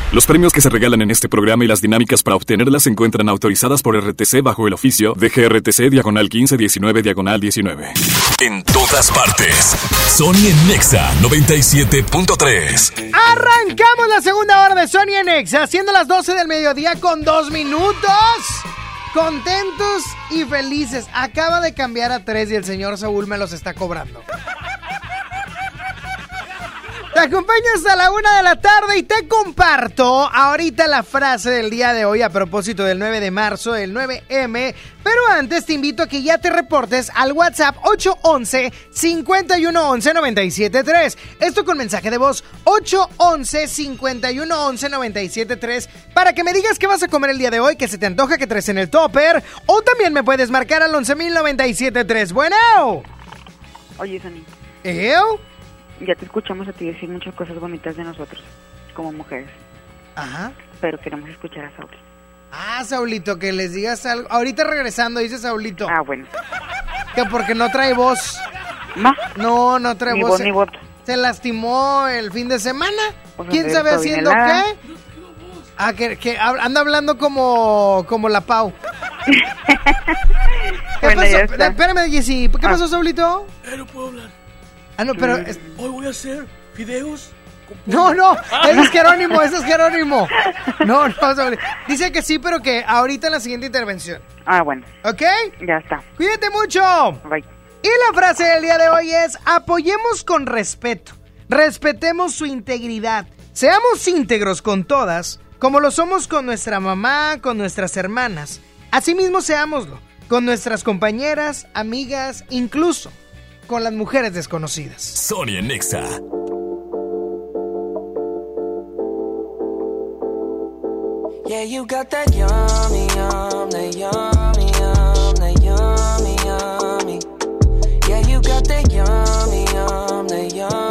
Los premios que se regalan en este programa y las dinámicas para obtenerlas se encuentran autorizadas por RTC bajo el oficio de GRTC Diagonal 1519 Diagonal 19. En todas partes. Sony en Nexa 97.3. Arrancamos la segunda hora de Sony en Nexa, siendo las 12 del mediodía con dos minutos. Contentos y felices. Acaba de cambiar a tres y el señor Saúl me los está cobrando. Te acompaño hasta la una de la tarde y te comparto ahorita la frase del día de hoy a propósito del 9 de marzo, el 9M. Pero antes te invito a que ya te reportes al WhatsApp 811 511 973. Esto con mensaje de voz 811 511 973 para que me digas qué vas a comer el día de hoy, que se te antoja que traes en el topper. O también me puedes marcar al 11973. Bueno. Oye, Sani. ¿Eu? Ya te escuchamos a ti decir muchas cosas bonitas de nosotros, como mujeres. Ajá. Pero queremos escuchar a Saúl. Ah, Saulito, que les digas algo. Ahorita regresando, dice Saulito. Ah, bueno. Que porque no trae voz. ¿No? No, no trae Ni voz. voz Se- ni voto. Se lastimó el fin de semana. Pues ¿Quién sabe haciendo qué? Ah, que, que anda hablando como, como la Pau. [laughs] ¿Qué Bueno, pasó? ya. Espérame, Jessy. ¿Qué Ah. pasó, Saulito? Eh, no puedo hablar. Ah, no, pero... es- Hoy voy a hacer videos. No, no, [laughs] ese es Jerónimo, ese es Jerónimo. No, no, Saulito. Dice que sí, pero que ahorita en la siguiente intervención. Ah, bueno. ¿Ok? Ya está. Cuídate mucho. Bye. Y la frase del día de hoy es, apoyemos con respeto, respetemos su integridad, seamos íntegros con todas, como lo somos con nuestra mamá, con nuestras hermanas. Asimismo seámoslo, con nuestras compañeras, amigas, incluso con las mujeres desconocidas. Sony en Nexa. Yeah, you got that yummy, yum, that yummy, yum, that yummy, yummy. Yeah, you got that yummy, yum, that yummy,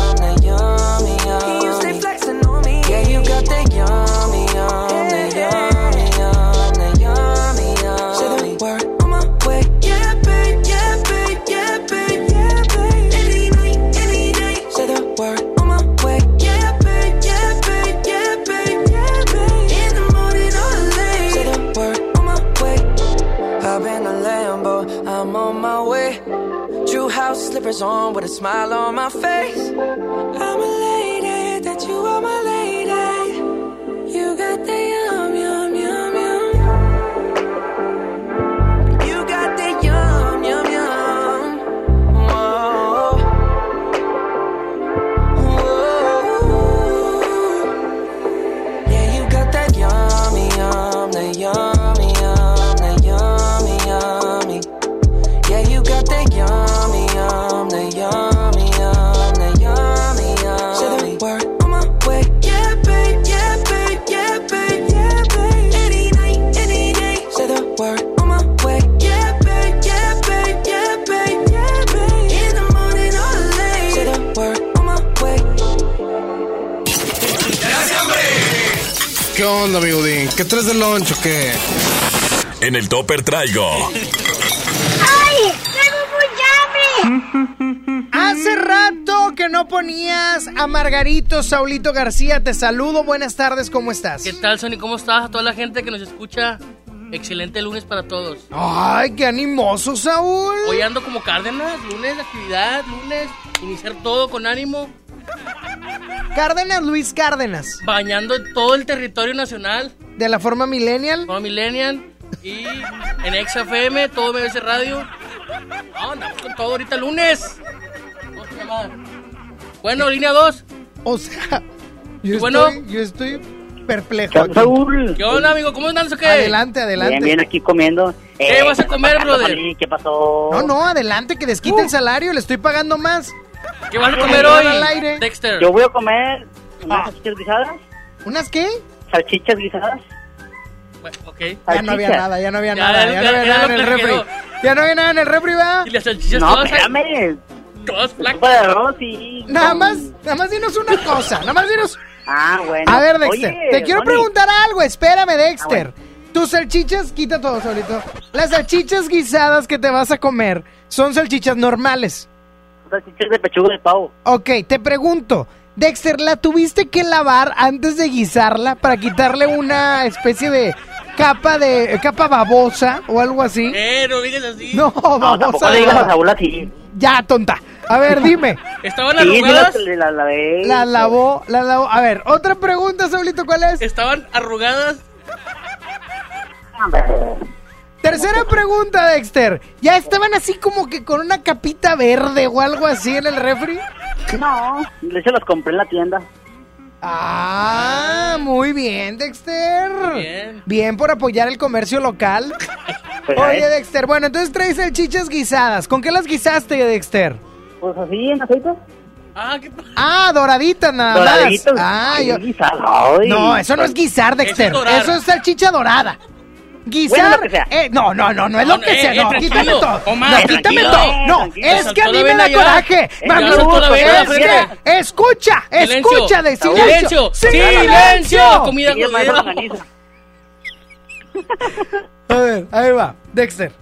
on with a smile on my face. I'm lady, that you are my lady. De lunch o qué? En el topper traigo ¡Ay! ¡Tengo mucha hambre! Hace rato que no ponías a Margarito Saulito García. Te saludo. Buenas tardes, ¿cómo estás? ¿Qué tal, Sony? ¿Cómo estás? A toda la gente que nos escucha. Excelente lunes para todos. ¡Ay, qué animoso, Saúl! Hoy ando como Cárdenas, lunes de actividad, lunes, iniciar todo con ánimo. Cárdenas, Luis Cárdenas. Bañando todo el territorio nacional. ¿De la forma millennial? Forma millennial. Y en XFM, todo MBC Radio. No, andamos con todo ahorita lunes. ¿Cómo se llama? Bueno, línea 2. O sea, yo, Bueno. estoy, yo estoy perplejo. ¿Qué onda, Saúl? ¿Qué onda, amigo? ¿Cómo andas o qué? Adelante, adelante. Bien, bien, aquí comiendo. ¿Qué Eh, vas a comer, brother? ¿Qué pasó? No, no, adelante, que desquite el salario, le estoy pagando más. ¿Qué vas a comer hoy, al aire. Dexter? Yo voy a comer unas Ah. ¿Unas qué? Salchichas guisadas. Bueno, ok. Ya no había nada, ya no había Ya, nada, ya, ya, no había nada en el refri. quedó. Ya no había nada en el refri, ¿va? Y las salchichas No, todas. espérame. Todas flacas. y... Nada más, nada más dinos una cosa, nada más dinos... Ah, bueno. A ver, Dexter, Oye, te quiero preguntar algo, espérame, Dexter. Ah, Tus salchichas, quita todo solito. Las salchichas guisadas que te vas a comer son salchichas normales. Salchichas de pechuga de pavo. Ok, te pregunto, Dexter, ¿la tuviste que lavar antes de guisarla para quitarle una especie de capa de capa babosa o algo así? Eh, no digas así. No, No, tampoco babosa. le digas a. Saúl así. Ya, tonta. A ver, dime. [laughs] ¿Estaban Sí, arrugadas? la, la, la de... La lavó, la lavó. A ver, otra pregunta, Saulito, ¿cuál es? ¿Estaban arrugadas? Tercera pregunta, Dexter. ¿Ya estaban así como que con una capita verde o algo así en el refri? No, de hecho las compré en la tienda. Ah, muy bien, Dexter. Bien. Bien por apoyar el comercio local. Pues, Oye. Dexter, bueno, entonces traes salchichas guisadas. ¿Con qué las guisaste, Dexter? Pues así, en aceite. Ah, ¿qué Ah, doraditas nada Doraditas. más. Ah, yo... guisado. No, eso no es guisar, Dexter. Eso es dorar. Eso es salchicha dorada. Guisar. Bueno, eh, no, no, no, no es No, lo que eh, sea. eh, No, tranquilo. quítame todo. Omar, no, quítame eh, todo. No, es que a mí la me da coraje. Mami, es que, escucha, Silencio. escucha, de Silencio. Silencio. Comida con organiza. [laughs] A ver, ahí va. Dexter.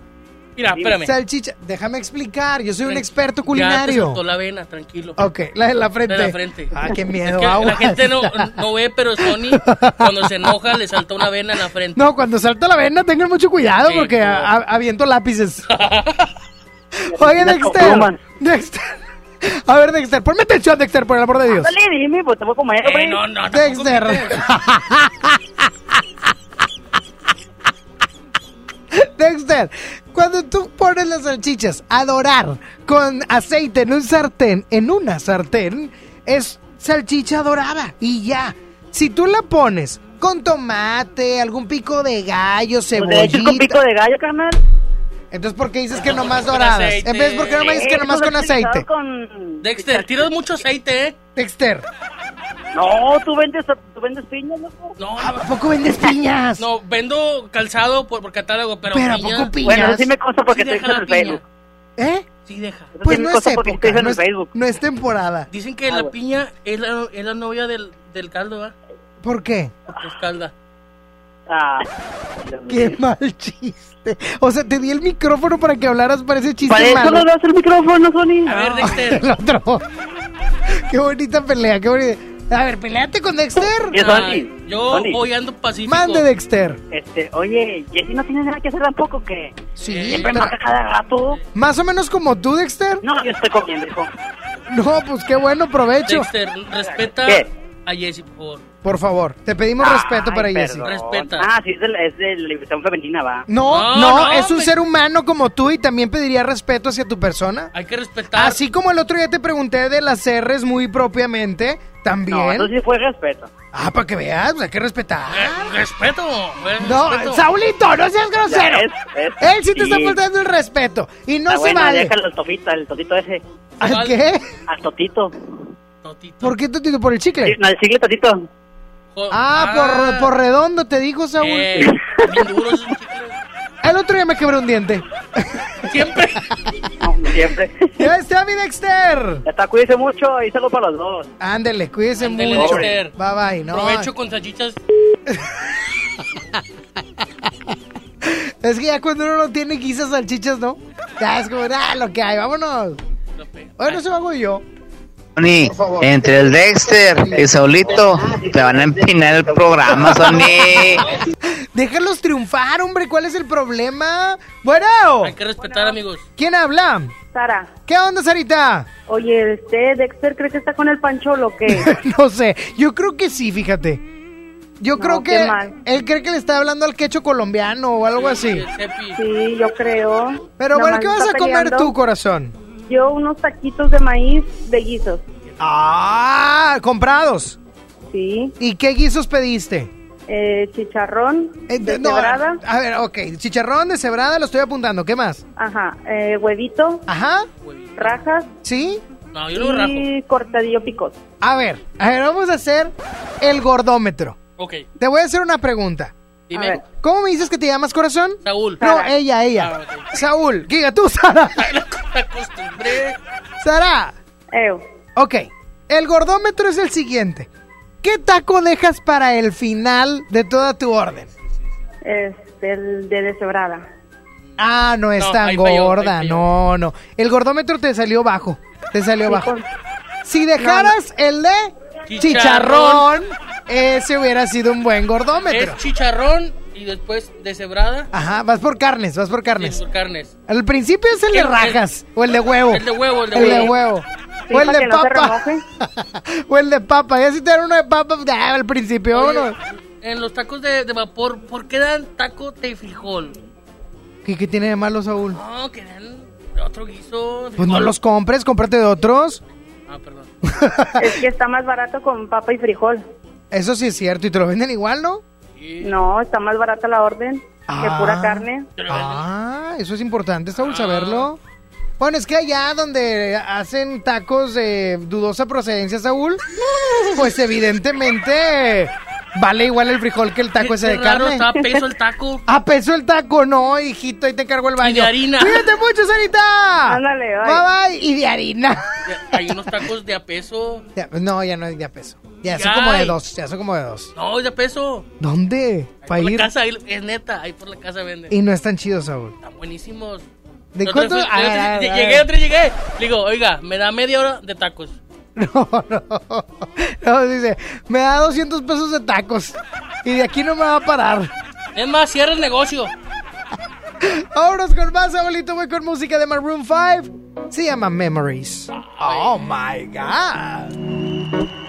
Mira, espérame. Salchicha, déjame explicar. Yo soy un experto Ya te culinario. la vena, tranquilo. Ok, la de la frente. De la frente. Ah, qué Es miedo. que la gente no, no ve, pero Sony, cuando se enoja, le salta una vena en la frente. No, cuando salta la vena, tengan mucho cuidado Sí, porque a- a- aviento lápices. [laughs] Oye, Dexter. Dexter. A ver, Dexter, ponme atención, Dexter, por el amor de Dios. Dale, dime, pues te voy a comer, Eh, no, no, Dexter. [laughs] Dexter, cuando tú pones las salchichas a dorar con aceite en un sartén, en una sartén, es salchicha dorada y ya. Si tú la pones con tomate, algún pico de gallo, Pues es con pico cebollita. de gallo, carnal. Entonces, ¿por qué dices que nomás Con doradas? En vez, ¿por qué no me dices que nomás con aceite? Con... Dexter, tiras mucho aceite, ¿eh? Dexter, No, tú vendes, tú vendes piñas, loco. No, ¿A poco vendes piñas? No, vendo calzado por, por catálogo, pero, Pero, ¿a piña- poco piñas? Bueno, eso sí me consta porque Sí te deja en la el piña. Facebook. ¿Eh? Sí deja. Eso Pues no es época, no es, Facebook. no es temporada. Dicen que Ah, la bueno. piña es la, es la novia del, del caldo, ¿va? ¿Por qué? Porque es calda. Ah, Qué mal chiste. O sea, te di el micrófono para que hablaras para ese chiste para eso malo. no das el micrófono, Sony. A ver, Dexter. El otro. Qué bonita pelea, qué bonita. A ver, peleate con Dexter. Yo, Ay, voy ando pacífico. Mande Dexter. Este, oye, Jessy no tiene nada que hacer tampoco, que Sí. siempre marca cada rato. Más o menos como tú, Dexter. No, yo estoy comiendo, hijo. [laughs] No, pues qué bueno, provecho. Dexter, respeta ¿Qué? a Jessy, por favor. Por favor, te pedimos respeto para Jessy. perdón. Respeta. Ah, sí, es de, la- es de la liberación femenina, va. No, No, no, no, es un ser humano como tú y también pediría respeto hacia tu persona. Hay que respetar. Así como el otro día te pregunté de las R's muy propiamente, No, también. eso sí fue respeto. Ah, para que veas, pues hay que respetar. Eh, respeto. eh, No, respeto. Saulito, no seas grosero. Ya, es- es- Él sí te está sí. faltando el respeto. Y no Ah, se bueno, vale. déjalo al tofito, al totito ese. ¿Al qué? Al totito. Totito. ¿Por qué tú por el chicle? Sí, no, el sigle totito. Ah, por, por redondo, te dijo Saúl. Eh, bien duro. El otro día me quebré un diente. Siempre. No, [laughs] siempre. Ya está mi Dexter. Ya está, cuídese mucho y saludo para los dos. Ándele, cuídese Ándele, mucho. Dexter. Bye bye. No, Provecho con salchichas. [laughs] es que ya cuando uno no tiene guisas salchichas, ¿no? Ya es como, ah, lo que hay, vámonos. Bueno, eso hago yo. Sony, entre el Dexter y Saulito te van a empinar el programa, Sony. [laughs] Déjalos triunfar, hombre. ¿Cuál es el problema? Bueno, Hay que respetar, amigos. ¿quién habla? Sara, ¿Qué onda, Sarita? oye, este Dexter cree que está con el pancholo, ¿o ¿qué? [laughs] no sé. Yo creo que sí, fíjate. Yo No, creo que mal. él cree que le está hablando al quecho colombiano o algo así. Sí, yo creo. Pero bueno, ¿qué vas a comer peleando. tú, corazón? Yo unos taquitos de maíz de guisos. Ah, comprados. Sí, ¿Y qué guisos pediste? eh, chicharrón Eh, de no, cebrada. A ver, ok. Chicharrón de cebrada lo estoy apuntando. ¿Qué más? Ajá, eh, huevito, Ajá. rajas ¿Sí? No, yo lo rajo. y cortadillo picoso. A ver, a ver, vamos a hacer el gordómetro. Ok. Te voy a hacer una pregunta. A ver. Dime. ¿Cómo me dices que te llamas, corazón? Saúl. No, Sara. ella, ella. Ah. Saúl, diga tú, Sara. Me acostumbré. Sara. Ew. Ok, el gordómetro es el siguiente. ¿Qué taco dejas para el final de toda tu orden? Este, el de deshebrada. Ah, no es No, tan gorda, falló. no, no. El gordómetro te salió bajo, te salió Sí, bajo. con- Si dejaras el de Chicharrón. chicharrón, ese hubiera sido un buen gordómetro. Es chicharrón y después deshebrada. Ajá, vas por carnes, vas por carnes. Sí, por carnes. Al principio es el de El- el- rajas, o el de huevo. El de huevo, el de El de huevo. huevo. Sí, o el de que no papa. [laughs] o el de papa. Ya si te dan uno de papa, ya al principio, Oye, vámonos. en los tacos de, de vapor, ¿por qué dan taco de frijol? ¿Qué, qué tiene de malo, Saúl? No, que dan de otro guiso. Pues no los compres, cómprate de otros. Ah, perdón. [laughs] Es que está más barato con papa y frijol. Eso sí es cierto, y te lo venden igual, ¿no? No, está más barata la orden Ah. que pura carne. Ah, eso es importante, Saúl, saberlo. Bueno, es que allá donde hacen tacos de dudosa procedencia, Saúl, pues evidentemente vale igual el frijol que el taco ese de carne. está a peso el taco. [laughs] A peso el taco, no, hijito, ahí te cargo el baño. Y de harina. Cuídate mucho, Sarita. Ándale, bye. Bye, bye. Y de harina. Hay unos tacos de a peso. No, ya no es de a peso. Ya son Ya como de dos, ya son como de dos. No, es de a peso. ¿Dónde? Para por ir. la casa, ahí- es neta, ahí por la casa venden. Y no están chidos, Saúl. Están buenísimos. ¿De cuánto? llegué, otro llegué. Le digo, oiga, me da media hora de tacos. [laughs] No, no. No, dice, me da 200 pesos de tacos. Y de aquí no me va a parar. Es más, cierra el negocio. Vámonos con más, abuelito. Voy con música de Maroon 5. Se llama Memories. Oh my God.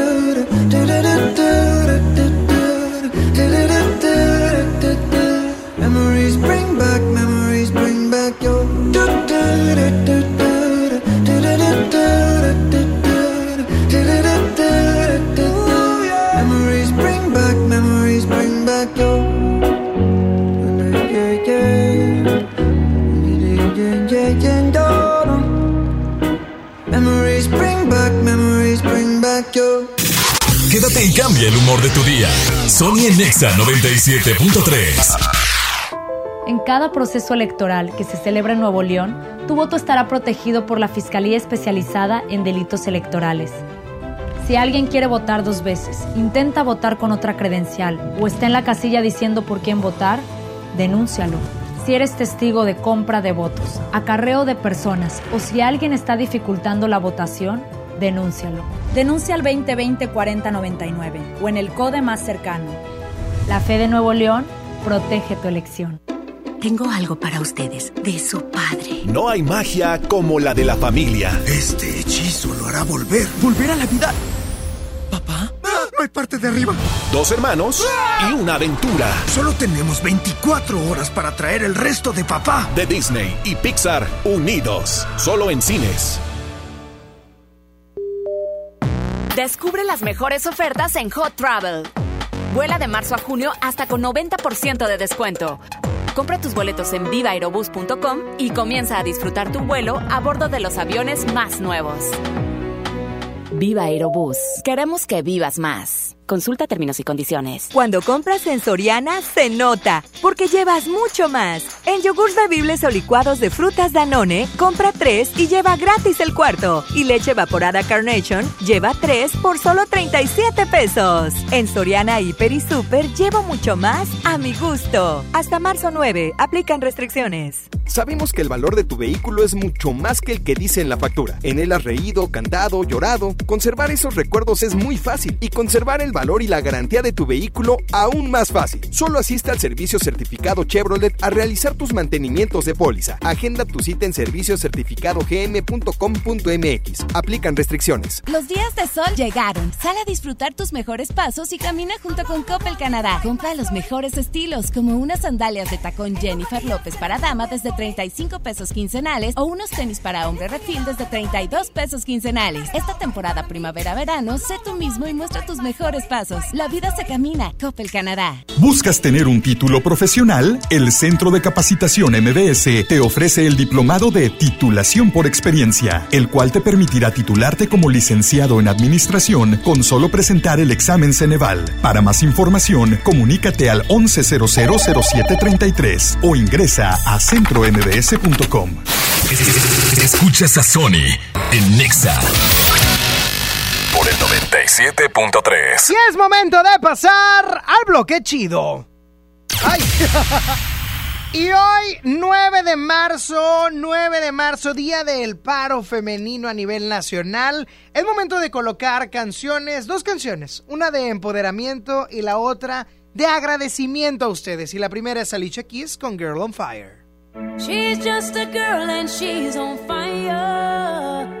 Quédate y cambia el humor de tu día. Sony en Nexa 97.3. En cada proceso electoral que se celebra en Nuevo León, tu voto estará protegido por la Fiscalía Especializada en Delitos Electorales. Si alguien quiere votar dos veces, intenta votar con otra credencial o está en la casilla diciendo por quién votar, denúncialo. Si eres testigo de compra de votos, acarreo de personas o si alguien está dificultando la votación, denúncialo. Denuncia al 2020-4099 o en el CODE más cercano. La fe de Nuevo León protege tu elección. Tengo algo para ustedes, de su padre. No hay magia como la de la familia. Este hechizo lo hará volver. ¿Volver a la vida? ¿Papá? No hay parte de arriba. Dos hermanos y una aventura. Solo tenemos 24 horas para traer el resto de papá. De Disney y Pixar unidos. Solo en cines. Descubre las mejores ofertas en Hot Travel. Vuela de marzo a junio hasta con 90% de descuento. Compra tus boletos en vivaerobus.com y comienza a disfrutar tu vuelo a bordo de los aviones más nuevos. Viva Aerobús. Queremos que vivas más. Consulta términos y condiciones. Cuando compras en Soriana, se nota, porque llevas mucho más. En yogurts bebibles o licuados de frutas Danone, compra tres y lleva gratis el cuarto. Y leche evaporada Carnation, lleva tres por solo 37 pesos. En Soriana, Hiper y Super, llevo mucho más a mi gusto. Hasta marzo 9, aplican restricciones. Sabemos que el valor de tu vehículo es mucho más que el que dice en la factura. En él has reído, cantado, llorado. Conservar esos recuerdos es muy fácil y conservar el valor y la garantía de tu vehículo aún más fácil. Solo asiste al servicio certificado Chevrolet a realizar tus mantenimientos de póliza. Agenda tu cita en serviciocertificadogm.com.mx. Aplican restricciones. Los días de sol llegaron. Sal a disfrutar tus mejores pasos y camina junto con Coppel Canadá. Compra los mejores estilos como unas sandalias de tacón Jennifer López para dama desde 35 pesos quincenales o unos tenis para hombre refil desde 32 pesos quincenales. Esta temporada primavera-verano, sé tú mismo y muestra tus mejores pasos. La vida se camina. Coppel Canadá. ¿Buscas tener un título profesional? El Centro de Capacitación MBS te ofrece el diplomado de titulación por experiencia, el cual te permitirá titularte como licenciado en administración con solo presentar el examen Ceneval. Para más información, comunícate al 11000733 o ingresa a centrombs.com. Escuchas a Sony en Nexa por el 97.3. Y es momento de pasar al bloque chido. Ay. [laughs] Y hoy, 9 de marzo, 9 de marzo, día del paro femenino a nivel nacional, es momento de colocar canciones, dos canciones, una de empoderamiento y la otra de agradecimiento a ustedes. Y la primera es Alicia Keys con Girl on Fire. She's just a girl and she's on fire.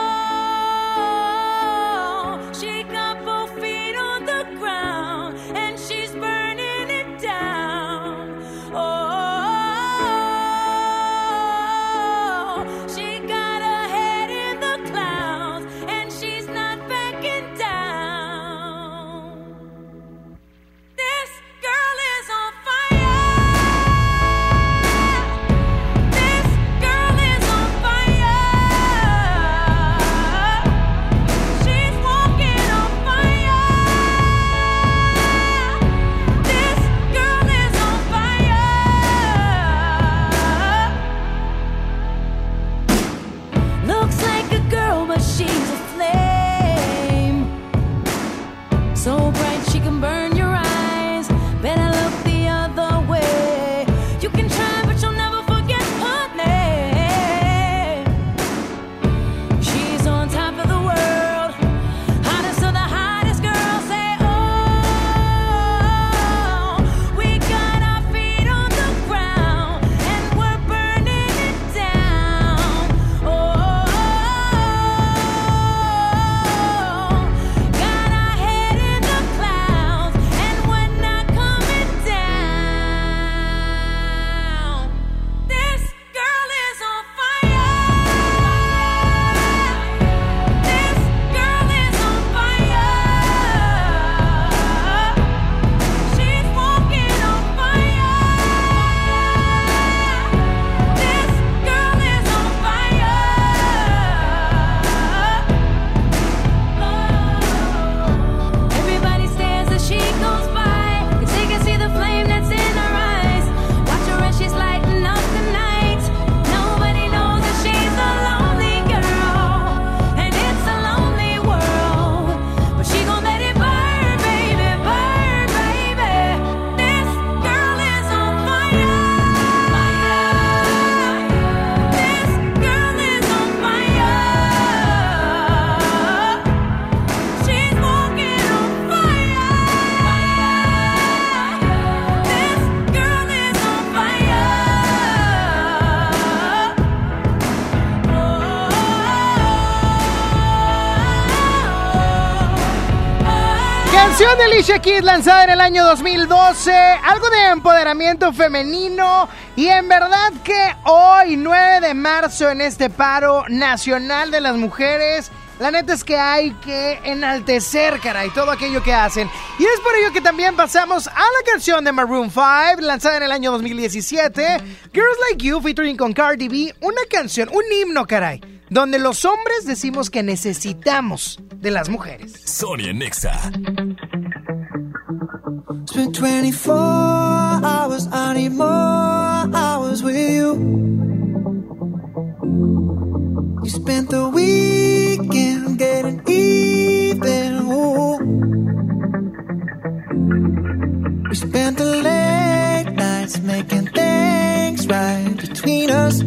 Alicia Keys lanzada en el año 2012, algo de empoderamiento femenino. Y en verdad que hoy 9 de marzo en este paro nacional de las mujeres, la neta es que hay que enaltecer, caray, todo aquello que hacen. Y es por ello que también pasamos a la canción de Maroon 5, lanzada en el año 2017, Girls Like You featuring con Cardi B, una canción, un himno, caray, donde los hombres decimos que necesitamos de las mujeres. Sony en Nexa. Spent 24 hours, I need more hours with you. You spent the weekend getting even. Ooh. We spent the late nights making things right between us.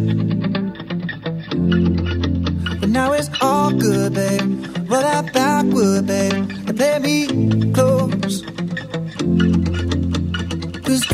But now it's all good, babe. Roll that backward, babe, and play me close.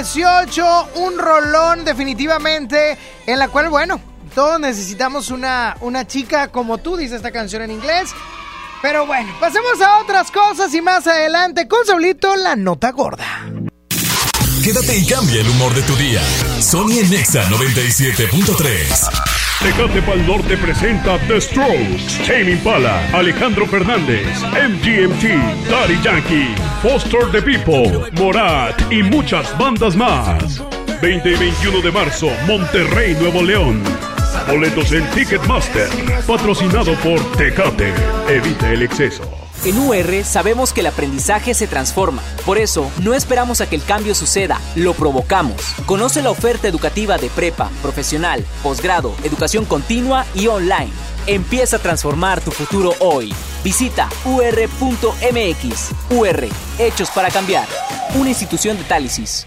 2018, un rolón definitivamente en la cual, bueno, todos necesitamos una, una chica como tú, dice esta canción en inglés. Pero bueno, pasemos a otras cosas y más adelante con Saulito la nota gorda. Quédate y cambia el humor de tu día. Sony en Nexa 97.3. Tecate Pal Norte presenta The Strokes, Tame Impala, Alejandro Fernández, MGMT, Daddy Yankee, Foster the People, Morat y muchas bandas más. 20 y 21 de marzo, Monterrey, Nuevo León. Boletos en Ticketmaster, patrocinado por Tecate. Evita el exceso. En UR sabemos que el aprendizaje se transforma. Por eso, no esperamos a que el cambio suceda, lo provocamos. Conoce la oferta educativa de prepa, profesional, posgrado, educación continua y online. Empieza a transformar tu futuro hoy. Visita ur.mx. UR, hechos para cambiar. Una institución de Tálisis.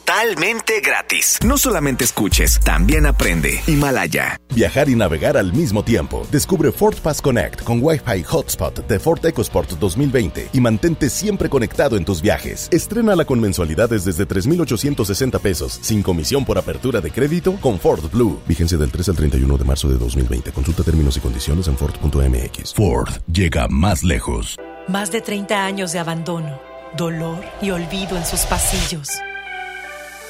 gratis. No solamente escuches, también aprende. Himalaya. Viajar y navegar al mismo tiempo. Descubre Ford Pass Connect con Wi-Fi Hotspot de Ford EcoSport 2020 y mantente siempre conectado en tus viajes. Estrénala con mensualidades desde 3,860 pesos, sin comisión por apertura de crédito con Ford Blue. Vigencia del 3 al 31 de marzo de 2020. Consulta términos y condiciones en Ford.mx. Ford llega más lejos. Más de 30 años de abandono, dolor y olvido en sus pasillos.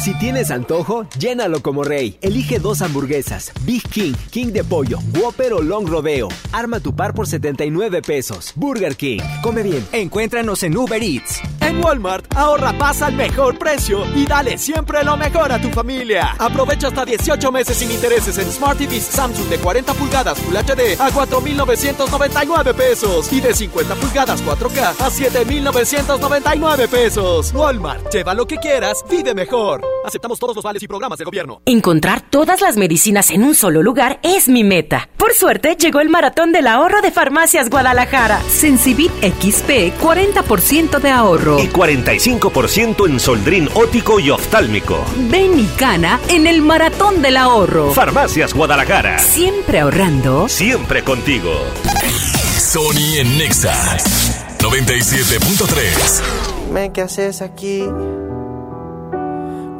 Si tienes antojo, llénalo como rey. Elige dos hamburguesas, Big King, King de pollo, Whopper o Long Rodeo. Arma tu par por 79 pesos. Burger King. Come bien. Encuéntranos en Uber Eats. En Walmart, ahorra pasa al mejor precio y dale siempre lo mejor a tu familia. Aprovecha hasta 18 meses sin intereses en Smart TVs Samsung de 40 pulgadas Full HD a 4,999 pesos y de 50 pulgadas 4K a 7,999 pesos. Walmart, lleva lo que quieras, vive mejor. Aceptamos todos los vales y programas de gobierno. Encontrar todas las medicinas en un solo lugar es mi meta. Por suerte, llegó el maratón del ahorro de Farmacias Guadalajara. Sensibit XP, 40% de ahorro. Y 45% en soldrín ótico y oftálmico. Ven y cana en el maratón del ahorro. Farmacias Guadalajara. Siempre ahorrando. Siempre contigo. Sony en Nexa 97.3. Dime qué haces aquí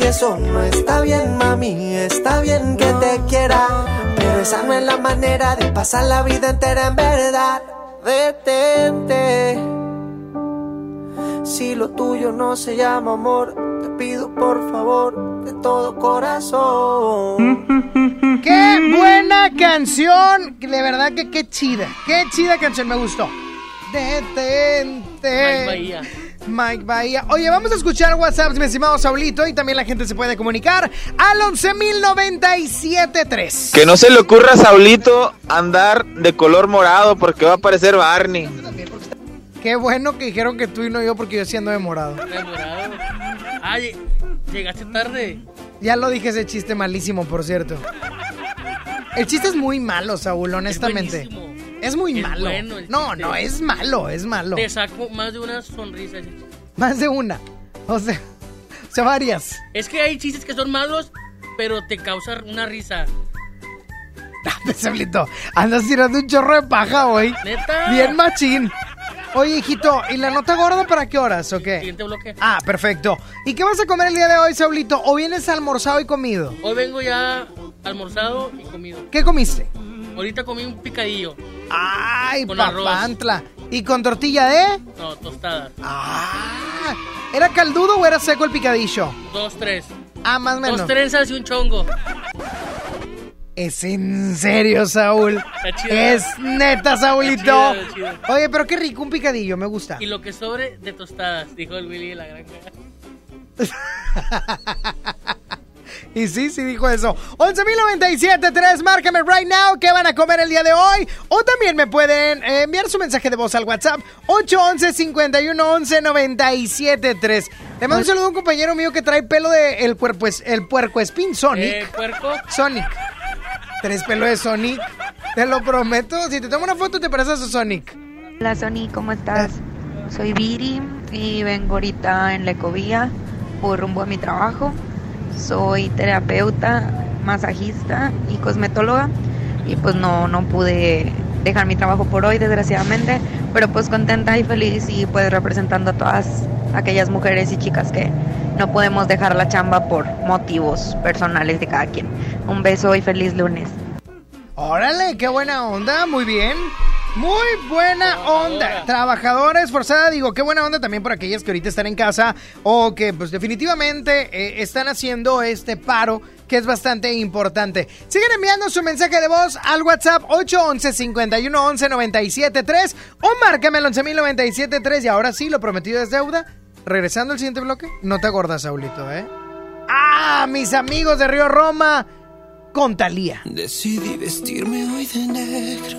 Y eso no está bien, mami. Está bien que te quiera, pero esa no es la manera de pasar la vida entera en verdad. Detente. Si lo tuyo no se llama amor, te pido por favor de todo corazón. [laughs] ¡Qué buena canción! De verdad que qué chida. Qué chida canción, me gustó. Detente. Mike Bahía. Mike Bahía. Oye, vamos a escuchar WhatsApp, mi estimado Saulito, y también la gente se puede comunicar al 11.097.3. Que no se le ocurra a Saulito andar de color morado porque va a parecer Barney. Qué bueno que dijeron que tú y no yo porque yo siendo de morado. Enamorado. Ay, llegaste tarde. Ya lo dije ese chiste malísimo, por cierto. El chiste es muy malo, Saúl, honestamente. Es, muy Es malo. bueno no, no, es malo, es malo. Te saco más de una sonrisa. Más de una. O sea, Sé varias. Es que hay chistes que son malos, pero te causan una risa. [laughs] Sablito, andas tirando un chorro de paja hoy. ¿Neta? Bien machín. Oye, hijito, ¿y la nota gorda para qué horas o qué? Siguiente bloque. Ah, perfecto. ¿Y qué vas a comer el día de hoy, Saulito? ¿O vienes almorzado y comido? Hoy vengo ya almorzado y comido. ¿Qué comiste? Ahorita comí un picadillo. Ay, Con arroz. papantla. ¿Y con tortilla de? No, tostadas. Ah, ¿era caldudo o era seco el picadillo? Dos, tres. Ah, más o menos. Dos trenzas y un chongo. Es en serio, Saúl. Está chido. Es neta, Saúlito. Está chido, está chido. Oye, pero qué rico un picadillo, me gusta. Y lo que sobre de tostadas, dijo el Willy de la granja. [laughs] Y sí, sí dijo eso. 11.097.3, márcame right now. ¿Qué van a comer el día de hoy? O también me pueden eh, enviar su mensaje de voz al WhatsApp 811-511-973. Le mando un saludo a un compañero mío que trae pelo de el, cuerpo es, el puerco espín Sonic. Eh, puerco. Sonic. Tres pelo de Sonic. Te lo prometo. Si te tomo una foto, te pareces a Sonic. Hola Sony, ¿cómo estás? Soy Viri y vengo ahorita en la ecovía por rumbo a mi trabajo. Soy terapeuta, masajista y cosmetóloga y pues no, no pude dejar mi trabajo por hoy desgraciadamente, pero pues contenta y feliz y pues representando a todas aquellas mujeres y chicas que no podemos dejar la chamba por motivos personales de cada quien. Un beso y feliz lunes. Órale, qué buena onda, muy bien. Muy buena onda. Trabajadora esforzada, digo, qué buena onda también por aquellas que ahorita están en casa o que pues definitivamente eh, están haciendo este paro que es bastante importante. Sigan enviando su mensaje de voz al WhatsApp 811-511-973 o márcame al 11.097.3 y ahora sí, lo prometido es deuda. Regresando al siguiente bloque, no te acordas, Saulito, ¿eh? ¡Ah, mis amigos de Río Roma! Con Talía. Decidí vestirme hoy de negro,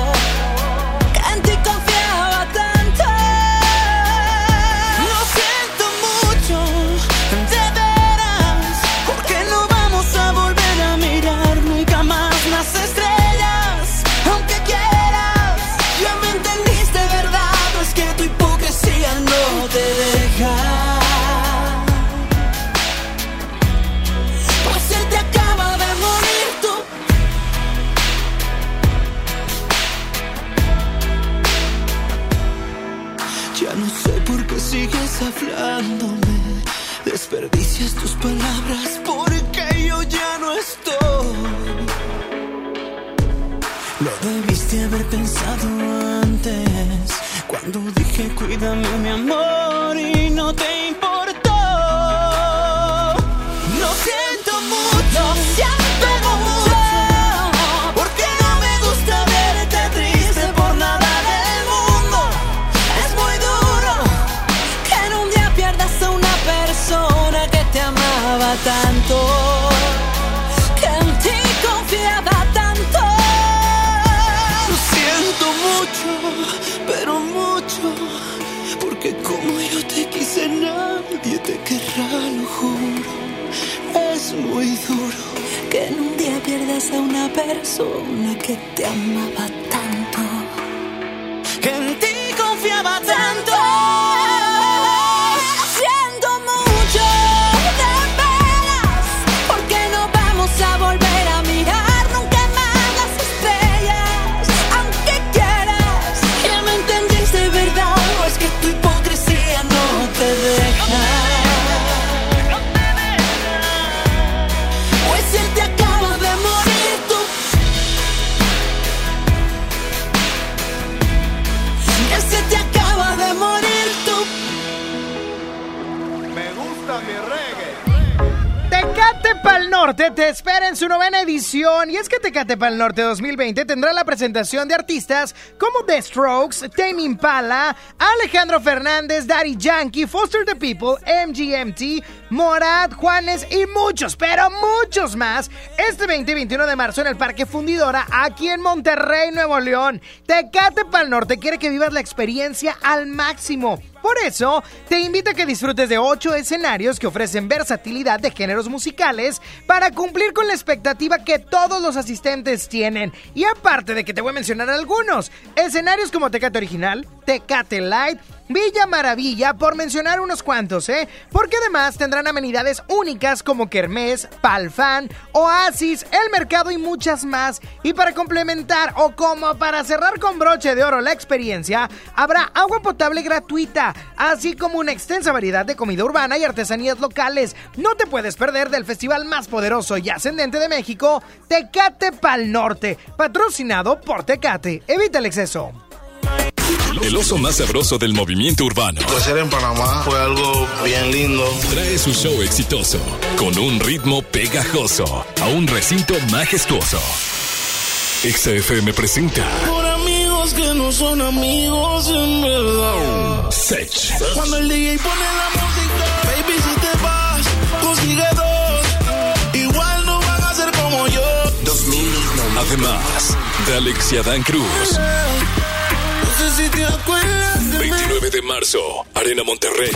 Te espera en su novena edición y es que Tecate Pal Norte 2020 tendrá la presentación de artistas como The Strokes, Tame Impala, Alejandro Fernández, Daddy Yankee, Foster the People, MGMT, Morad, Juanes y muchos, pero muchos más este 20 y 21 de marzo en el Parque Fundidora aquí en Monterrey, Nuevo León. Tecate Pal Norte quiere que vivas la experiencia al máximo. Por eso, te invito a que disfrutes de ocho escenarios que ofrecen versatilidad de géneros musicales para cumplir con la expectativa que todos los asistentes tienen. Y aparte de que te voy a mencionar algunos, escenarios como Tecate Original, Tecate Light, Villa Maravilla, por mencionar unos cuantos, ¿eh? Porque además tendrán amenidades únicas como Kermés, Palfan, Oasis, El Mercado y muchas más. Y para complementar o como para cerrar con broche de oro la experiencia, habrá agua potable gratuita, así como una extensa variedad de comida urbana y artesanías locales. No te puedes perder del festival más poderoso y ascendente de México, Tecate Pal Norte, patrocinado por Tecate. Evita el exceso. El oso más sabroso del movimiento urbano. Crecer en Panamá fue algo bien lindo. Trae su show exitoso con un ritmo pegajoso a un recinto majestuoso. XFM presenta Por amigos que no son amigos en verdad. Sech. Cuando el DJ pone la música, baby, si te vas, consigue dos. Igual no van a ser como yo. Además de Alexia Dan Cruz. No sé si te acuerdas de mí. 29 de marzo, Arena Monterrey.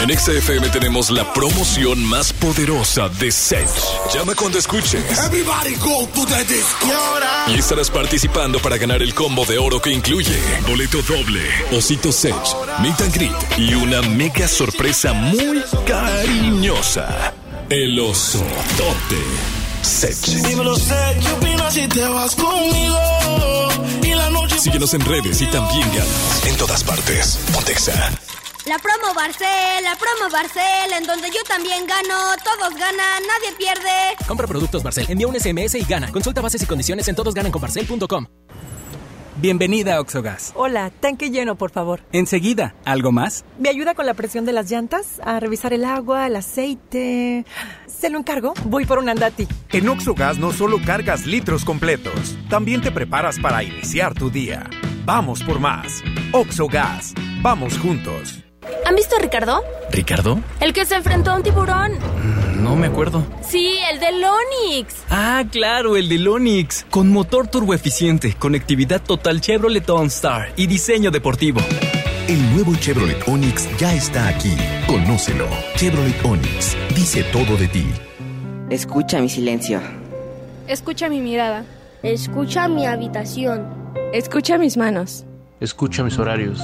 En XFM tenemos la promoción más poderosa de Sech. Llama cuando escuches. Everybody go to the disco. Y estarás participando para ganar el combo de oro que incluye boleto doble, osito Sech, meet and greet y una mega sorpresa muy cariñosa. El oso tote Sech. dímelo, sé, ¿qué opinas si te vas conmigo? Síguenos en redes y también ganas en todas partes. Pontexa. La promo Barcel, la promo Barcel, en donde yo también gano, todos ganan, nadie pierde. Compra productos Barcel, envía un SMS y gana. Consulta bases y condiciones en todosgananconbarcel.com. Bienvenida a Oxogas. Hola, tanque lleno, por favor. Enseguida, ¿algo más? ¿Me ayuda con la presión de las llantas? A revisar el agua, el aceite. ¿Se lo encargo? Voy por un andati. En Oxogas no solo cargas litros completos, también te preparas para iniciar tu día. Vamos por más. Oxogas. Vamos juntos. ¿Han visto a Ricardo? ¿Ricardo? El que se enfrentó a un tiburón. No me acuerdo. Sí, el del Onix. Ah, claro, el del Onix. Con motor turboeficiente, conectividad total Chevrolet OnStar y diseño deportivo. El nuevo Chevrolet Onix ya está aquí. Conócelo. Chevrolet Onix. Dice todo de ti. Escucha mi silencio. Escucha mi mirada. Escucha mi habitación. Escucha mis manos. Escucha mis horarios.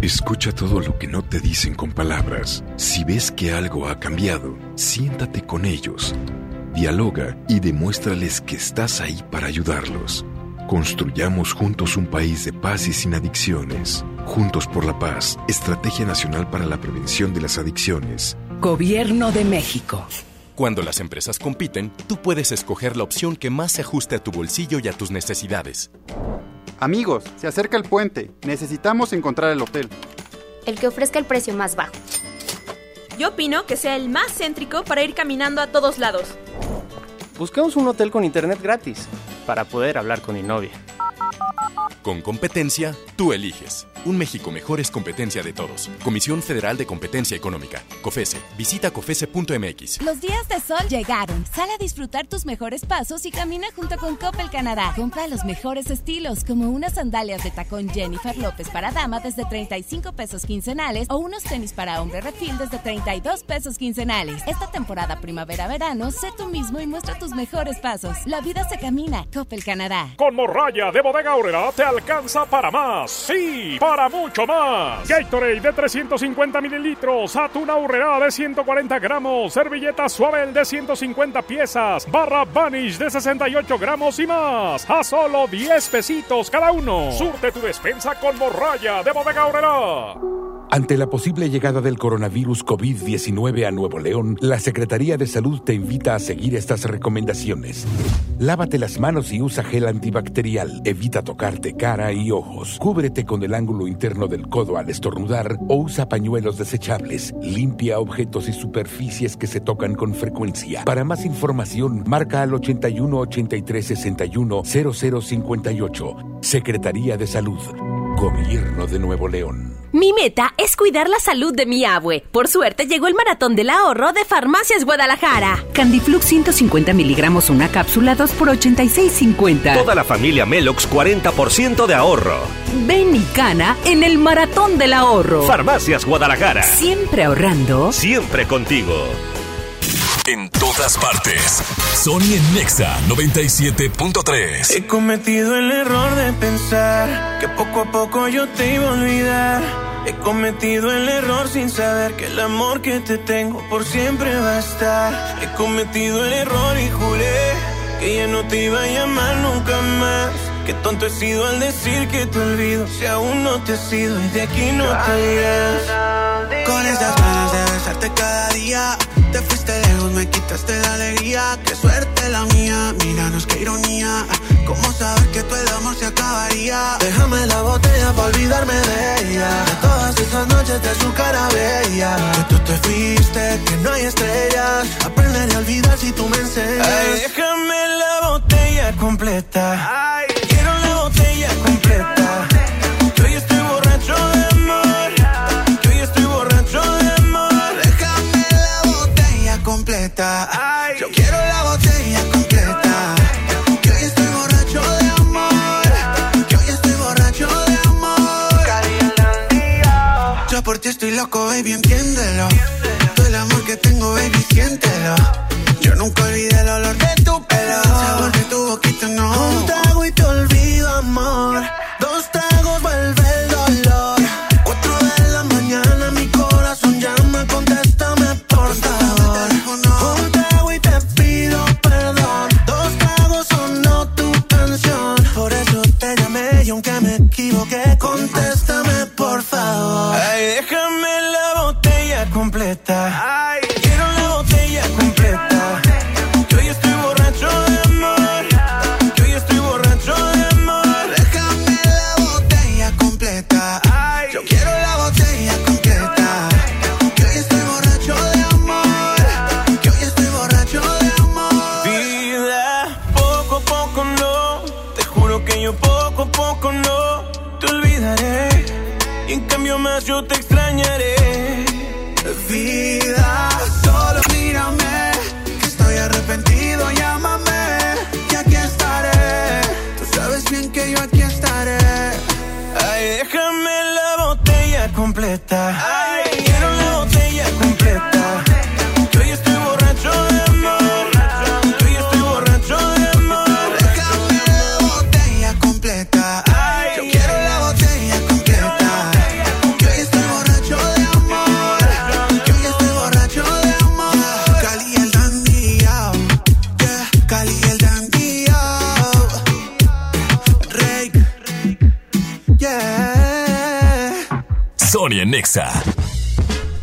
Escucha todo lo que no te dicen con palabras. Si ves que algo ha cambiado, siéntate con ellos. Dialoga y demuéstrales que estás ahí para ayudarlos. Construyamos juntos un país de paz y sin adicciones. Juntos por la paz, Estrategia Nacional para la Prevención de las Adicciones. Gobierno de México. Cuando las empresas compiten, tú puedes escoger la opción que más se ajuste a tu bolsillo y a tus necesidades. Amigos, se acerca el puente. Necesitamos encontrar el hotel. El que ofrezca el precio más bajo. Yo opino que sea el más céntrico para ir caminando a todos lados. Busquemos un hotel con internet gratis para poder hablar con mi novia. Con competencia, tú eliges. Un México mejor es competencia de todos. Comisión Federal de Competencia Económica. COFESE. Visita COFESE.mx. Los días de sol llegaron. Sal a disfrutar tus mejores pasos y camina junto con Coppel Canadá. Compra los mejores estilos, como unas sandalias de tacón Jennifer López para dama desde 35 pesos quincenales o unos tenis para hombre refil desde 32 pesos quincenales. Esta temporada primavera-verano, sé tú mismo y muestra tus mejores pasos. La vida se camina. Coppel Canadá. Con morralla de bodega Aurrera te alcanza para más. Sí, para mucho más. Gatorade de 350 mililitros, atún Aurrera de 140 gramos, servilleta suave de 150 piezas, barra Vanish de 68 gramos y más. A solo 10 pesitos cada uno. Surte tu despensa con morralla de bodega Aurrera. Ante la posible llegada del coronavirus COVID-19 a Nuevo León, la Secretaría de Salud te invita a seguir estas recomendaciones. Lávate las manos y usa gel antibacterial. Evita tocarte cara y ojos. Cúbrete con el ángulo interno del codo al estornudar o usa pañuelos desechables. Limpia objetos y superficies que se tocan con frecuencia. Para más información, marca al 81 83 61 0058. Secretaría de Salud. Gobierno de Nuevo León. Mi meta es cuidar la salud de mi abue. Por suerte llegó el maratón del ahorro de Farmacias Guadalajara. Candiflux 150 miligramos una cápsula 2 por 86.50. Toda la familia Melox 40% de ahorro. Ven y cana en el maratón del ahorro. Farmacias Guadalajara. Siempre ahorrando. Siempre contigo. En todas partes. Sony en Nexa 97.3. He cometido el error de pensar que poco a poco yo te iba a olvidar. He cometido el error sin saber que el amor que te tengo por siempre va a estar. He cometido el error y juré que ya no te iba a llamar nunca más. Qué tonto he sido al decir que te olvido si aún no te he sido y de aquí no te irás. Con esas ganas de besarte cada día. Te fuiste lejos, me quitaste la alegría. Qué suerte la mía, míranos qué ironía. ¿Cómo saber que todo el amor se acabaría? Déjame la botella para olvidarme de ella. De todas esas noches de su cara bella. Que tú te fuiste, que no hay estrellas. Aprenderé a olvidar si tú me enseñas. Ay, déjame la botella completa. Ay, quiero la botella completa. Yo quiero la botella completa. Que hoy estoy borracho de amor. Que hoy estoy borracho de amor. Yo por ti estoy loco, baby, entiéndelo. Todo el amor que tengo, baby, siéntelo. Yo nunca olvidé el olor de tu pelo. El sabor de tu boquita, no. Un trago y te olvido, amor.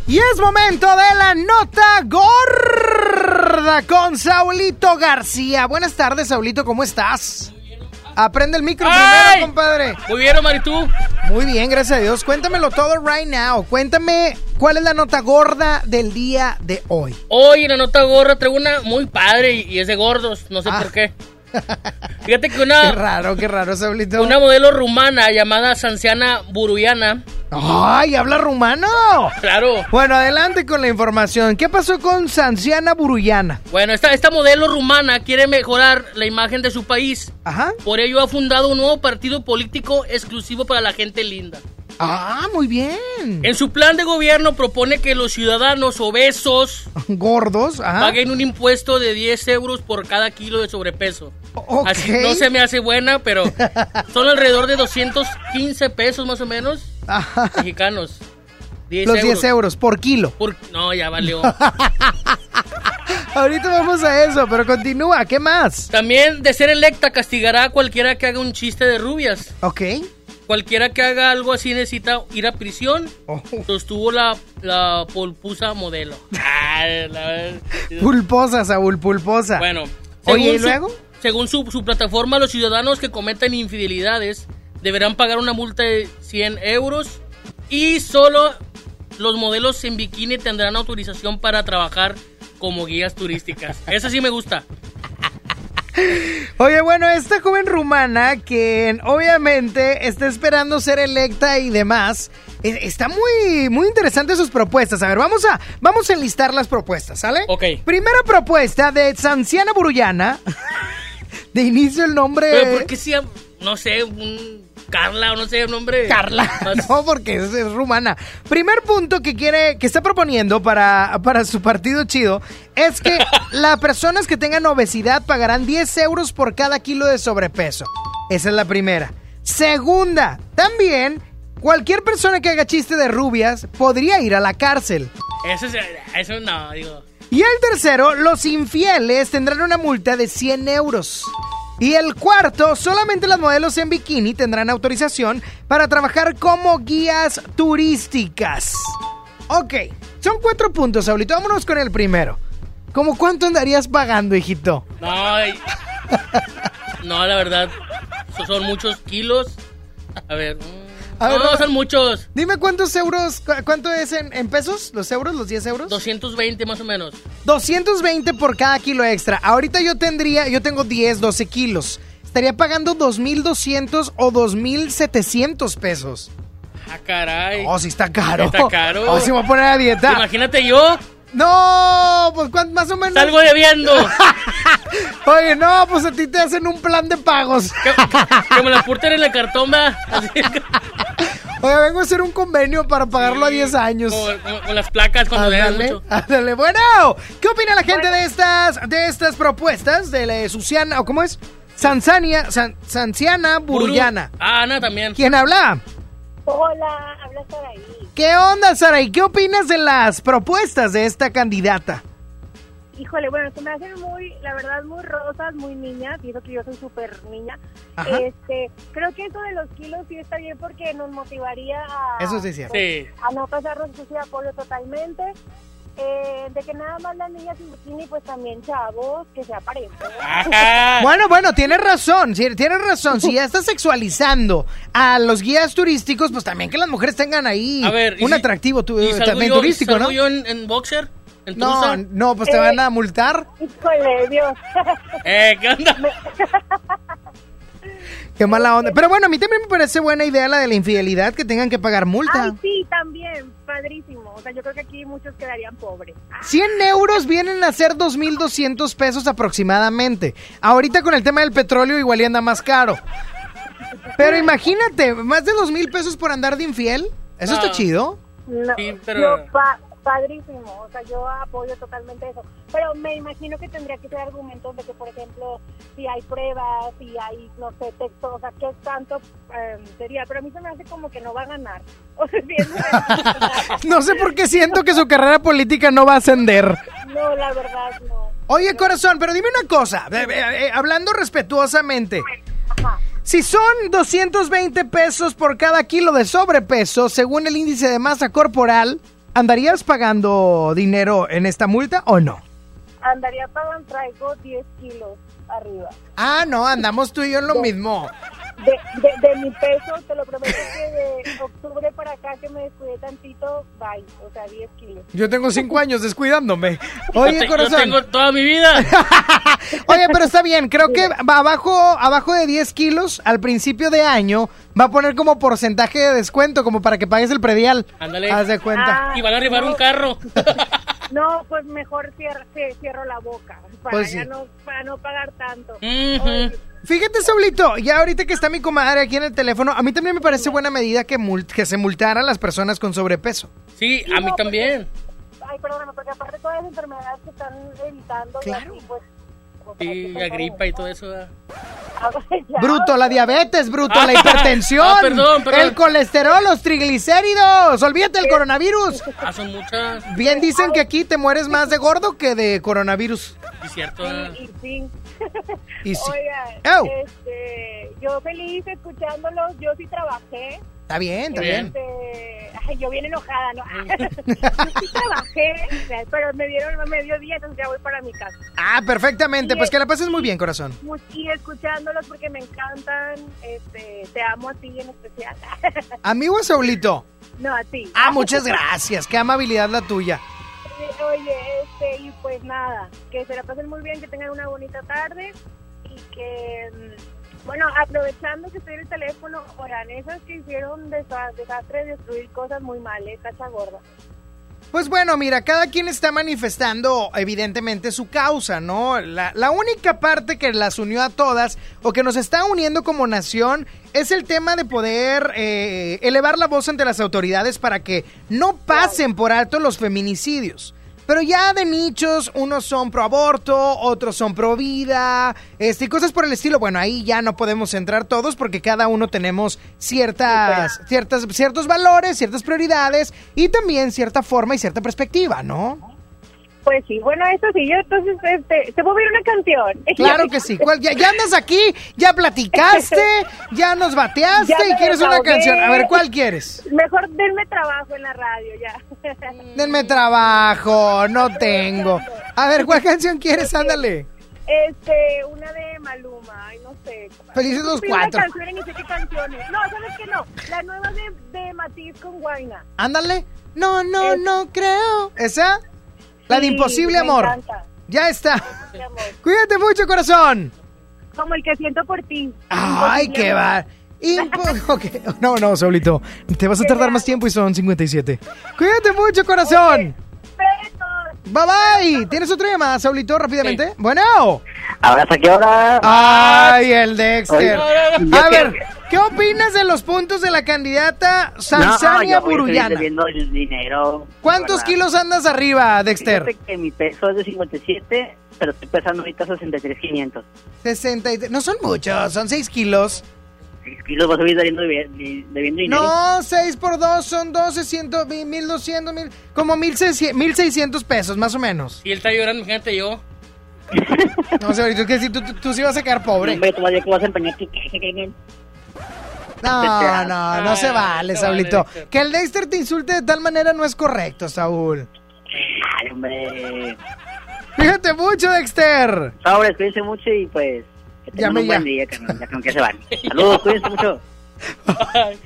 Y es momento de la nota gorda con Saulito García. Buenas tardes, Saulito, ¿cómo estás? Aprende el micro ¡Ay! primero, compadre. Muy bien, Omar, ¿y tú? Muy bien, gracias a Dios. Cuéntamelo todo right now. Cuéntame cuál es la nota gorda del día de hoy. Hoy en la nota gorda traigo una muy padre y, y es de gordos, no sé Ah. por qué. Fíjate que [laughs] Qué una, raro, qué raro, Saulito. una modelo rumana llamada Sanciana Buruyana. ¡Ay, habla rumano! Claro. Bueno, adelante con la información. ¿Qué pasó con Sanciana Buruyana? Bueno, esta, esta modelo rumana quiere mejorar la imagen de su país. Ajá. Por ello ha fundado un nuevo partido político exclusivo para la gente linda. Ah, muy bien. En su plan de gobierno propone que los ciudadanos obesos [laughs] Gordos, ajá. paguen un impuesto de 10 euros por cada kilo de sobrepeso. Así no se me hace buena, pero son alrededor de 215 pesos más o menos Ajá. mexicanos. 10 Los euros. 10 euros por kilo. Por- No, ya valió. [laughs] Ahorita vamos a eso, pero continúa. ¿Qué más? También, de ser electa, castigará a cualquiera que haga un chiste de rubias. Ok. cualquiera que haga algo así necesita ir a prisión. Oh. Sostuvo la, la polpusa modelo. Ay, [laughs] la- Pulposa, Saúl, pulposa. Bueno. Oye, ¿y luego? Según su, su plataforma, los ciudadanos que cometen infidelidades deberán pagar una multa de 100 euros y solo los modelos en bikini tendrán autorización para trabajar como guías turísticas. [laughs] Esa sí me gusta. Oye, bueno, esta joven rumana que obviamente está esperando ser electa y demás, eh, está muy, muy interesante sus propuestas. A ver, vamos a, vamos a enlistar las propuestas, ¿sale? Ok. Primera propuesta de Sanciana Burullana. [laughs] De inicio el nombre... Pero ¿por qué si, no sé, un Carla o no sé, un nombre? Carla. [laughs] [laughs] No, porque es, es rumana. Primer punto que quiere, que está proponiendo para, para su partido chido es que [laughs] las personas que tengan obesidad pagarán 10 euros por cada kilo de sobrepeso. Esa es la primera. Segunda, también cualquier persona que haga chiste de rubias podría ir a la cárcel. Eso, es- eso no, digo. Y el tercero, los infieles tendrán una multa de 100 euros. Y el cuarto, solamente las modelos en bikini tendrán autorización para trabajar como guías turísticas. Ok, son cuatro puntos, Saulito. Vámonos con el primero. ¿Cómo cuánto andarías pagando, hijito? No, ay. no, la verdad, so- son muchos kilos. A ver, A ver, no, no. son muchos. Dime cuántos euros, cu- cuánto es en, en pesos, los euros, los 10 euros. 220 más o menos. 220 por cada kilo extra. Ahorita yo tendría, yo tengo 10, 12 kilos. Estaría pagando 2.200 o 2.700 pesos. Ah, caray. Oh, sí está caro. Está caro. Oh, sí me voy a poner a dieta. Imagínate yo. No, pues ¿cuánto más o menos. Salgo debiendo. [laughs] Oye, no, pues a ti te hacen un plan de pagos. Que me la en el cartón, Oye, vengo a hacer un convenio para pagarlo a 10 años. con las placas cuando Ándale, mucho. ándale. Bueno, ¿qué opina la gente de estas de estas propuestas de la Susiana o cómo es? Sansania, San, Sanciana Burullana. Ah, Ana también. ¿Quién habla? Hola, habla Saraí. ¿Qué onda, Sara? ¿Y qué opinas de las propuestas de esta candidata? Híjole, bueno, se me hacen muy, la verdad, muy rosas, muy niñas, y eso que yo soy súper niña. Ajá. Este, creo que eso de los kilos sí está bien porque nos motivaría a, Eso sí es cierto. Sí. a no pasarnos, eso sí apoyo totalmente. Eh, de que nada más las niñas sin bikini, pues también chavos, que se aparenten. Bueno, bueno, tienes razón, sí, tienes razón. Si ya estás sexualizando a los guías turísticos, pues también que las mujeres tengan ahí A ver, ¿y un si- atractivo tu- ¿Y salgo también yo, turístico, ¿no? yo en, en boxer? ¿En No, no, pues te Eh. van a multar. Híjole, Dios. Eh, ¿qué onda? Qué mala onda. Pero bueno, a mí también me parece buena idea la de la infidelidad, que tengan que pagar multa. Ay, sí, también, padrísimo. O sea, yo creo que aquí muchos quedarían pobres. 100 euros vienen a ser 2.200 pesos aproximadamente. Ahorita con el tema del petróleo igual y anda más caro. Pero imagínate, más de 2.000 pesos por andar de infiel. Eso está No. chido. No, Sí, pero- yo pa- padrísimo, o sea, yo apoyo totalmente eso. Pero me imagino que tendría que ser argumentos de que, por ejemplo, si hay pruebas, si hay, no sé, texto, o sea, qué tanto eh, sería. Pero a mí se me hace como que no va a ganar. [laughs] O sea, si es- [laughs] No sé por qué siento que su carrera política no va a ascender. no, la verdad, no. Oye, corazón, pero dime una cosa, eh, eh, eh, hablando respetuosamente. Si son 220 pesos por cada kilo de sobrepeso, según el índice de masa corporal, ¿andarías pagando dinero en esta multa o no? Andaría pagando, traigo 10 kilos arriba. Ah, no, andamos tú y yo en lo mismo. De, de, de mi peso, te lo prometo que de octubre para acá que me descuidé tantito, bye, o sea, 10 kilos. Yo tengo cinco años descuidándome. Yo Oye, te- yo corazón. tengo toda mi vida. [laughs] Oye, pero está bien. Creo que va abajo, abajo de 10 kilos al principio de año va a poner como porcentaje de descuento, como para que pagues el predial. Ándale. Haz de cuenta. Y van a arribar un carro. [laughs] No, pues mejor cierro, sí, cierro la boca para, Pues ya sí. no, para no pagar tanto. Fíjate, Saulito, ya ahorita que está mi comadre aquí en el teléfono, a mí también me parece buena medida que, mul- que se multaran las personas con sobrepeso. Sí, a mí también. Ay, perdóname, porque aparte todas las enfermedades que están evitando, y así, pues... Sí, la gripa y todo eso. ¿verdad? [laughs] Bruto, la diabetes, bruto, la Ah, [laughs] hipertensión, ah, perdón, perdón. el colesterol, los triglicéridos, olvídate del coronavirus. [laughs] Ah, son muchas. Bien dicen que aquí te mueres más de gordo que de coronavirus. Es cierto. Sí, y sí. Y sí. Oigan, ¡Ew! este, yo feliz escuchándolos, yo sí trabajé. Está bien, está bien. Este, ay, yo bien enojada, ¿no? sí [laughs] trabajé, pero me dieron a mediodía, entonces ya voy para mi casa. Ah, perfectamente. Y Pues es- que la pases muy bien, corazón. Y escuchándolos porque me encantan, este, te amo a ti en especial. [laughs] ¿Amigo o Saulito? no, a ti. Ah, muchas gracias. Qué amabilidad la tuya. Oye, este, y pues nada, que se la pasen muy bien, que tengan una bonita tarde y que, mm, bueno, aprovechando que estoy en el teléfono, oigan, esas que hicieron desa- desastre, destruir cosas muy mal, ¿eh? Cacha gorda. Pues bueno, mira, cada quien está manifestando evidentemente su causa, ¿no? La, la única parte que las unió a todas o que nos está uniendo como nación es el tema de poder eh, elevar la voz ante las autoridades para que no pasen por alto los feminicidios. Pero ya de nichos, unos son pro aborto, otros son pro vida, este, y cosas por el estilo. Bueno, ahí ya no podemos entrar todos porque cada uno tenemos ciertas, ciertas, ciertos valores, ciertas prioridades y también cierta forma y cierta perspectiva, ¿no? Pues sí, bueno, eso sí, yo entonces, este, te puedo oír una canción. [laughs] Claro que sí. ¿Cuál- ya, ya andas aquí, ya platicaste, [laughs] ya nos bateaste Ya y quieres una canción. A ver, ¿cuál quieres? Mejor denme trabajo en la radio, ya. [laughs] Denme trabajo, no tengo. A ver, ¿cuál canción quieres? Ándale. Este, una de Maluma, ay, no sé. Felices los cuatro. ni sé qué canciones. No, ¿sabes qué no? La nueva de, de Matiz con Guaina. Ándale. No, no, no creo. ¿Esa? La de Imposible me Amor. encanta. Ya está. [laughs] Cuídate mucho, corazón. Como el que siento por ti. Ay, Imposible qué va. Impo-. [laughs] No, no, Saulito. Te vas a tardar más tiempo y son 57. Cuídate mucho, corazón. Bye bye. ¿Tienes otra llamada, Saulito, rápidamente? Bueno. ¿Ahora hasta qué hora? Ay, el Dexter. Oye, A que- ver, ¿qué opinas de los puntos de la candidata No, Sansania yo voy Burullana? el dinero. ¿Cuántos ¿verdad? kilos andas arriba, Dexter? Fíjate que mi peso es de 57, pero estoy pesando ahorita 63,500. 63. No son muchos, son 6 kilos. 6 kilos vas a ir debiendo, debiendo dinero. No, 6 por 2 son 12, 100, 1200, mil, como 1600 1600 pesos, más o menos. Y él está llorando, imagínate yo. [laughs] No sé, ahorita es que si tú, tú, tú sí vas a quedar pobre. Hombre, que vas a empeñar tu No, no, no se vale, Saulito. vale, Dexter. Que el Dexter te insulte de tal manera no es correcto, Saúl. Ay, hombre. Fíjate mucho, Dexter. Sobres, cuídense mucho y pues. Que tengan un ya. buen día, carnal, ya con que se van. Saludos, cuídense mucho. [laughs]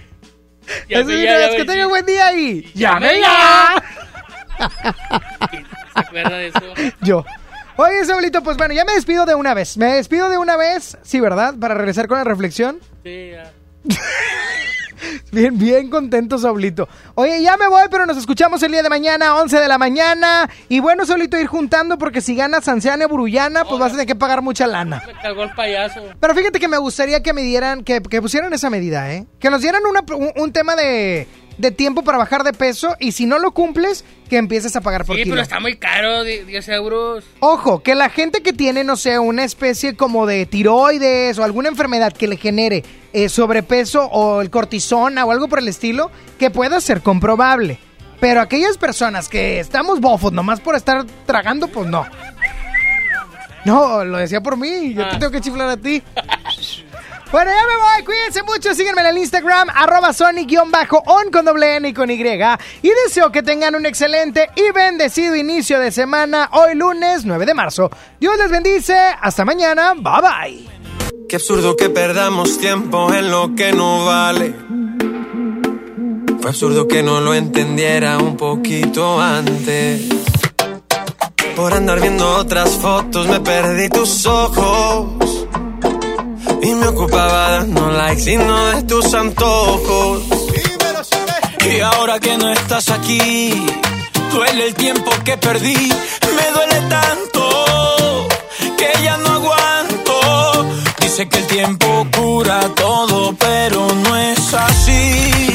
Eso ya, ya, que ya. tenga buen día ahí. Llame ¡Llame ya! ya! ¿Se acuerda de eso? [laughs] Yo. Oye, Saulito, pues bueno, ya me despido de una vez. Me despido de una vez, sí, ¿verdad? Para regresar con la reflexión. Sí, ya. [laughs] Bien, bien contento, Saulito. Oye, ya me voy, pero nos escuchamos el día de mañana, 11 de la mañana. Y bueno, Saulito, ir juntando porque si ganas Anciana Burullana, pues vas a tener que pagar mucha lana. Me cargó el payaso. Pero fíjate que me gustaría que me dieran, que, que pusieran esa medida, ¿eh? Que nos dieran una- un, un tema de, de tiempo para bajar de peso y si no lo cumples, que empieces a pagar por Sí, kilo. pero está muy caro, di- 10 euros. Ojo, que la gente que tiene, no sé, una especie como de tiroides o alguna enfermedad que le genere eh, sobrepeso o el cortisona o algo por el estilo, que pueda ser comprobable. Pero aquellas personas que estamos bofos nomás por estar tragando, pues no. No, lo decía por mí, yo te tengo que chiflar a ti. [laughs] Bueno, ya me voy, cuídense mucho, síguenme en el Instagram, arroba Sonic-on con doble N y con Y. Y deseo que tengan un excelente y bendecido inicio de semana, hoy lunes 9 de marzo. Dios les bendice, hasta mañana, bye bye. Qué absurdo que perdamos tiempo en lo que no vale. Fue absurdo que no lo entendiera un poquito antes. Por andar viendo otras fotos me perdí tus ojos. Y me ocupaba dando likes y no de tus antojos. Y ahora que no estás aquí, duele el tiempo que perdí. Me duele tanto que ya no aguanto. Dice que el tiempo cura todo, pero no es así.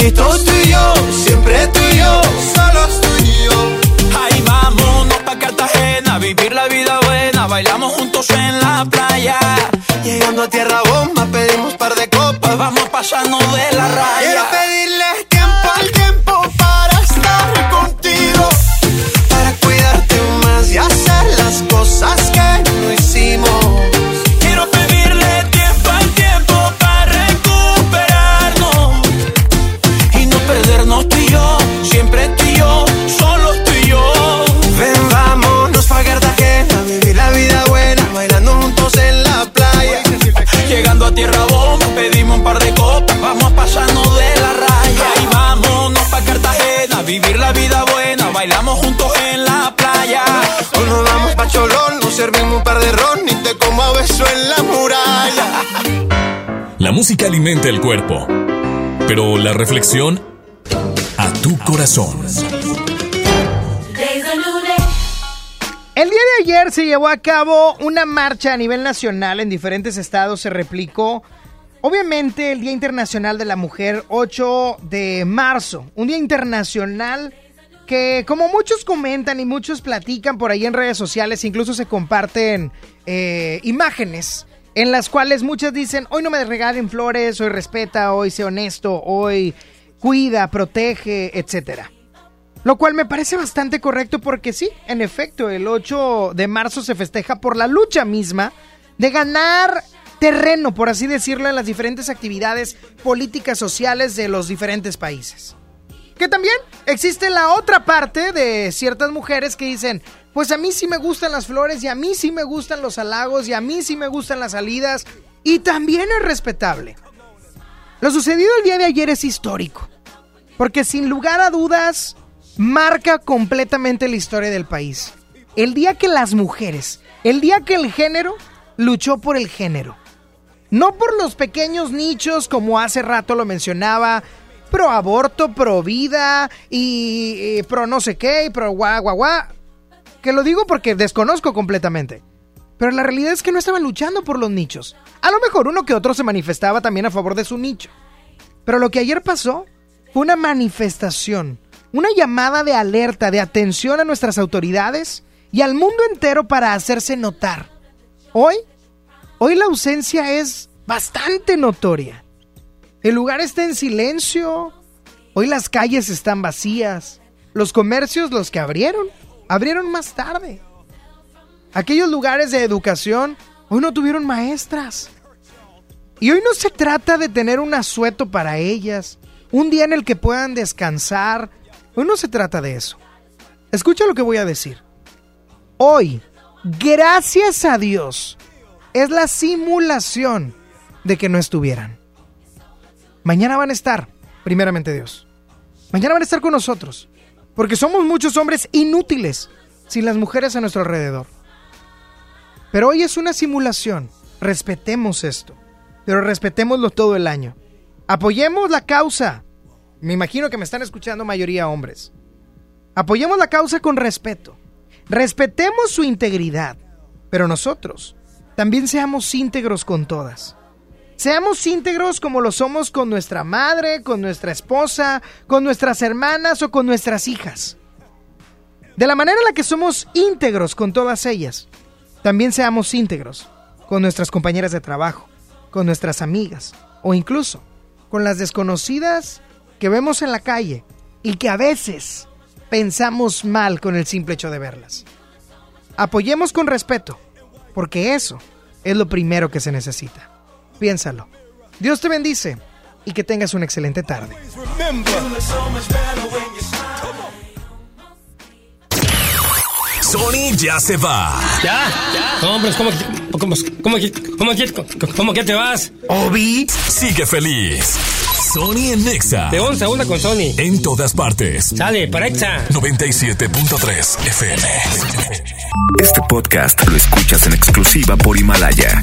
Abrazaditos tú y yo, siempre tú y yo, solos tú y yo. Ahí vámonos pa' Cartagena, vivir la vida buena, bailamos juntos en la playa. Llegando a tierra bomba, pedimos par de servimos un par de ron y te como a beso en la muralla. La música alimenta el cuerpo, pero la reflexión a tu corazón. El día de ayer se llevó a cabo una marcha a nivel nacional en diferentes estados, se replicó. Obviamente el Día Internacional de la Mujer, 8 de marzo, un día internacional que como muchos comentan y muchos platican por ahí en redes sociales, incluso se comparten eh, imágenes en las cuales muchas dicen, hoy no me regalen flores, hoy respeta, hoy sé honesto, hoy cuida, protege, etcétera. Lo cual me parece bastante correcto porque sí, en efecto, el 8 de marzo se festeja por la lucha misma de ganar terreno, por así decirlo, en las diferentes actividades políticas sociales de los diferentes países. Que también existe la otra parte de ciertas mujeres que dicen, pues a mí sí me gustan las flores y a mí sí me gustan los halagos y a mí sí me gustan las salidas y también es respetable. Lo sucedido el día de ayer es histórico, porque sin lugar a dudas marca completamente la historia del país. El día que las mujeres, el día que el género luchó por el género. No por los pequeños nichos como hace rato lo mencionaba, pro aborto, pro vida y, pro no sé qué, y pro guau guau. Que lo digo porque desconozco completamente. Pero la realidad es que no estaban luchando por los nichos. A lo mejor uno que otro se manifestaba también a favor de su nicho. Pero lo que ayer pasó fue una manifestación, una llamada de alerta, de atención a nuestras autoridades y al mundo entero para hacerse notar. Hoy, hoy la ausencia es bastante notoria. El lugar está en silencio. Hoy las calles están vacías. Los comercios, los que abrieron, abrieron más tarde. Aquellos lugares de educación hoy no tuvieron maestras. Y hoy no se trata de tener un asueto para ellas, un día en el que puedan descansar. Hoy no se trata de eso. Escucha lo que voy a decir. Hoy, gracias a Dios, es la simulación de que no estuvieran. Mañana van a estar, primeramente Dios. Mañana van a estar con nosotros, porque somos muchos hombres inútiles sin las mujeres a nuestro alrededor. Pero hoy es una simulación. Respetemos esto, pero respetémoslo todo el año. Apoyemos la causa. Me imagino que me están escuchando mayoría hombres. Apoyemos la causa con respeto. Respetemos su integridad, pero nosotros también seamos íntegros con todas. Seamos íntegros como lo somos con nuestra madre, con nuestra esposa, con nuestras hermanas o con nuestras hijas. De la manera en la que somos íntegros con todas ellas, también seamos íntegros con nuestras compañeras de trabajo, con nuestras amigas o incluso con las desconocidas que vemos en la calle y que a veces pensamos mal con el simple hecho de verlas. Apoyemos con respeto, porque eso es lo primero que se necesita. Piénsalo. Dios te bendice y que tengas una excelente tarde. Sony ya se va. ¿Ya? ¿Ya? No, hombre, ¿cómo, que- cómo, cómo, cómo, cómo que te vas? Obi sigue feliz. Sony en Nexa. De 11 a 1 con Sony. En todas partes. Sale, para Exa. 97.3 FM. Este podcast lo escuchas en exclusiva por Himalaya.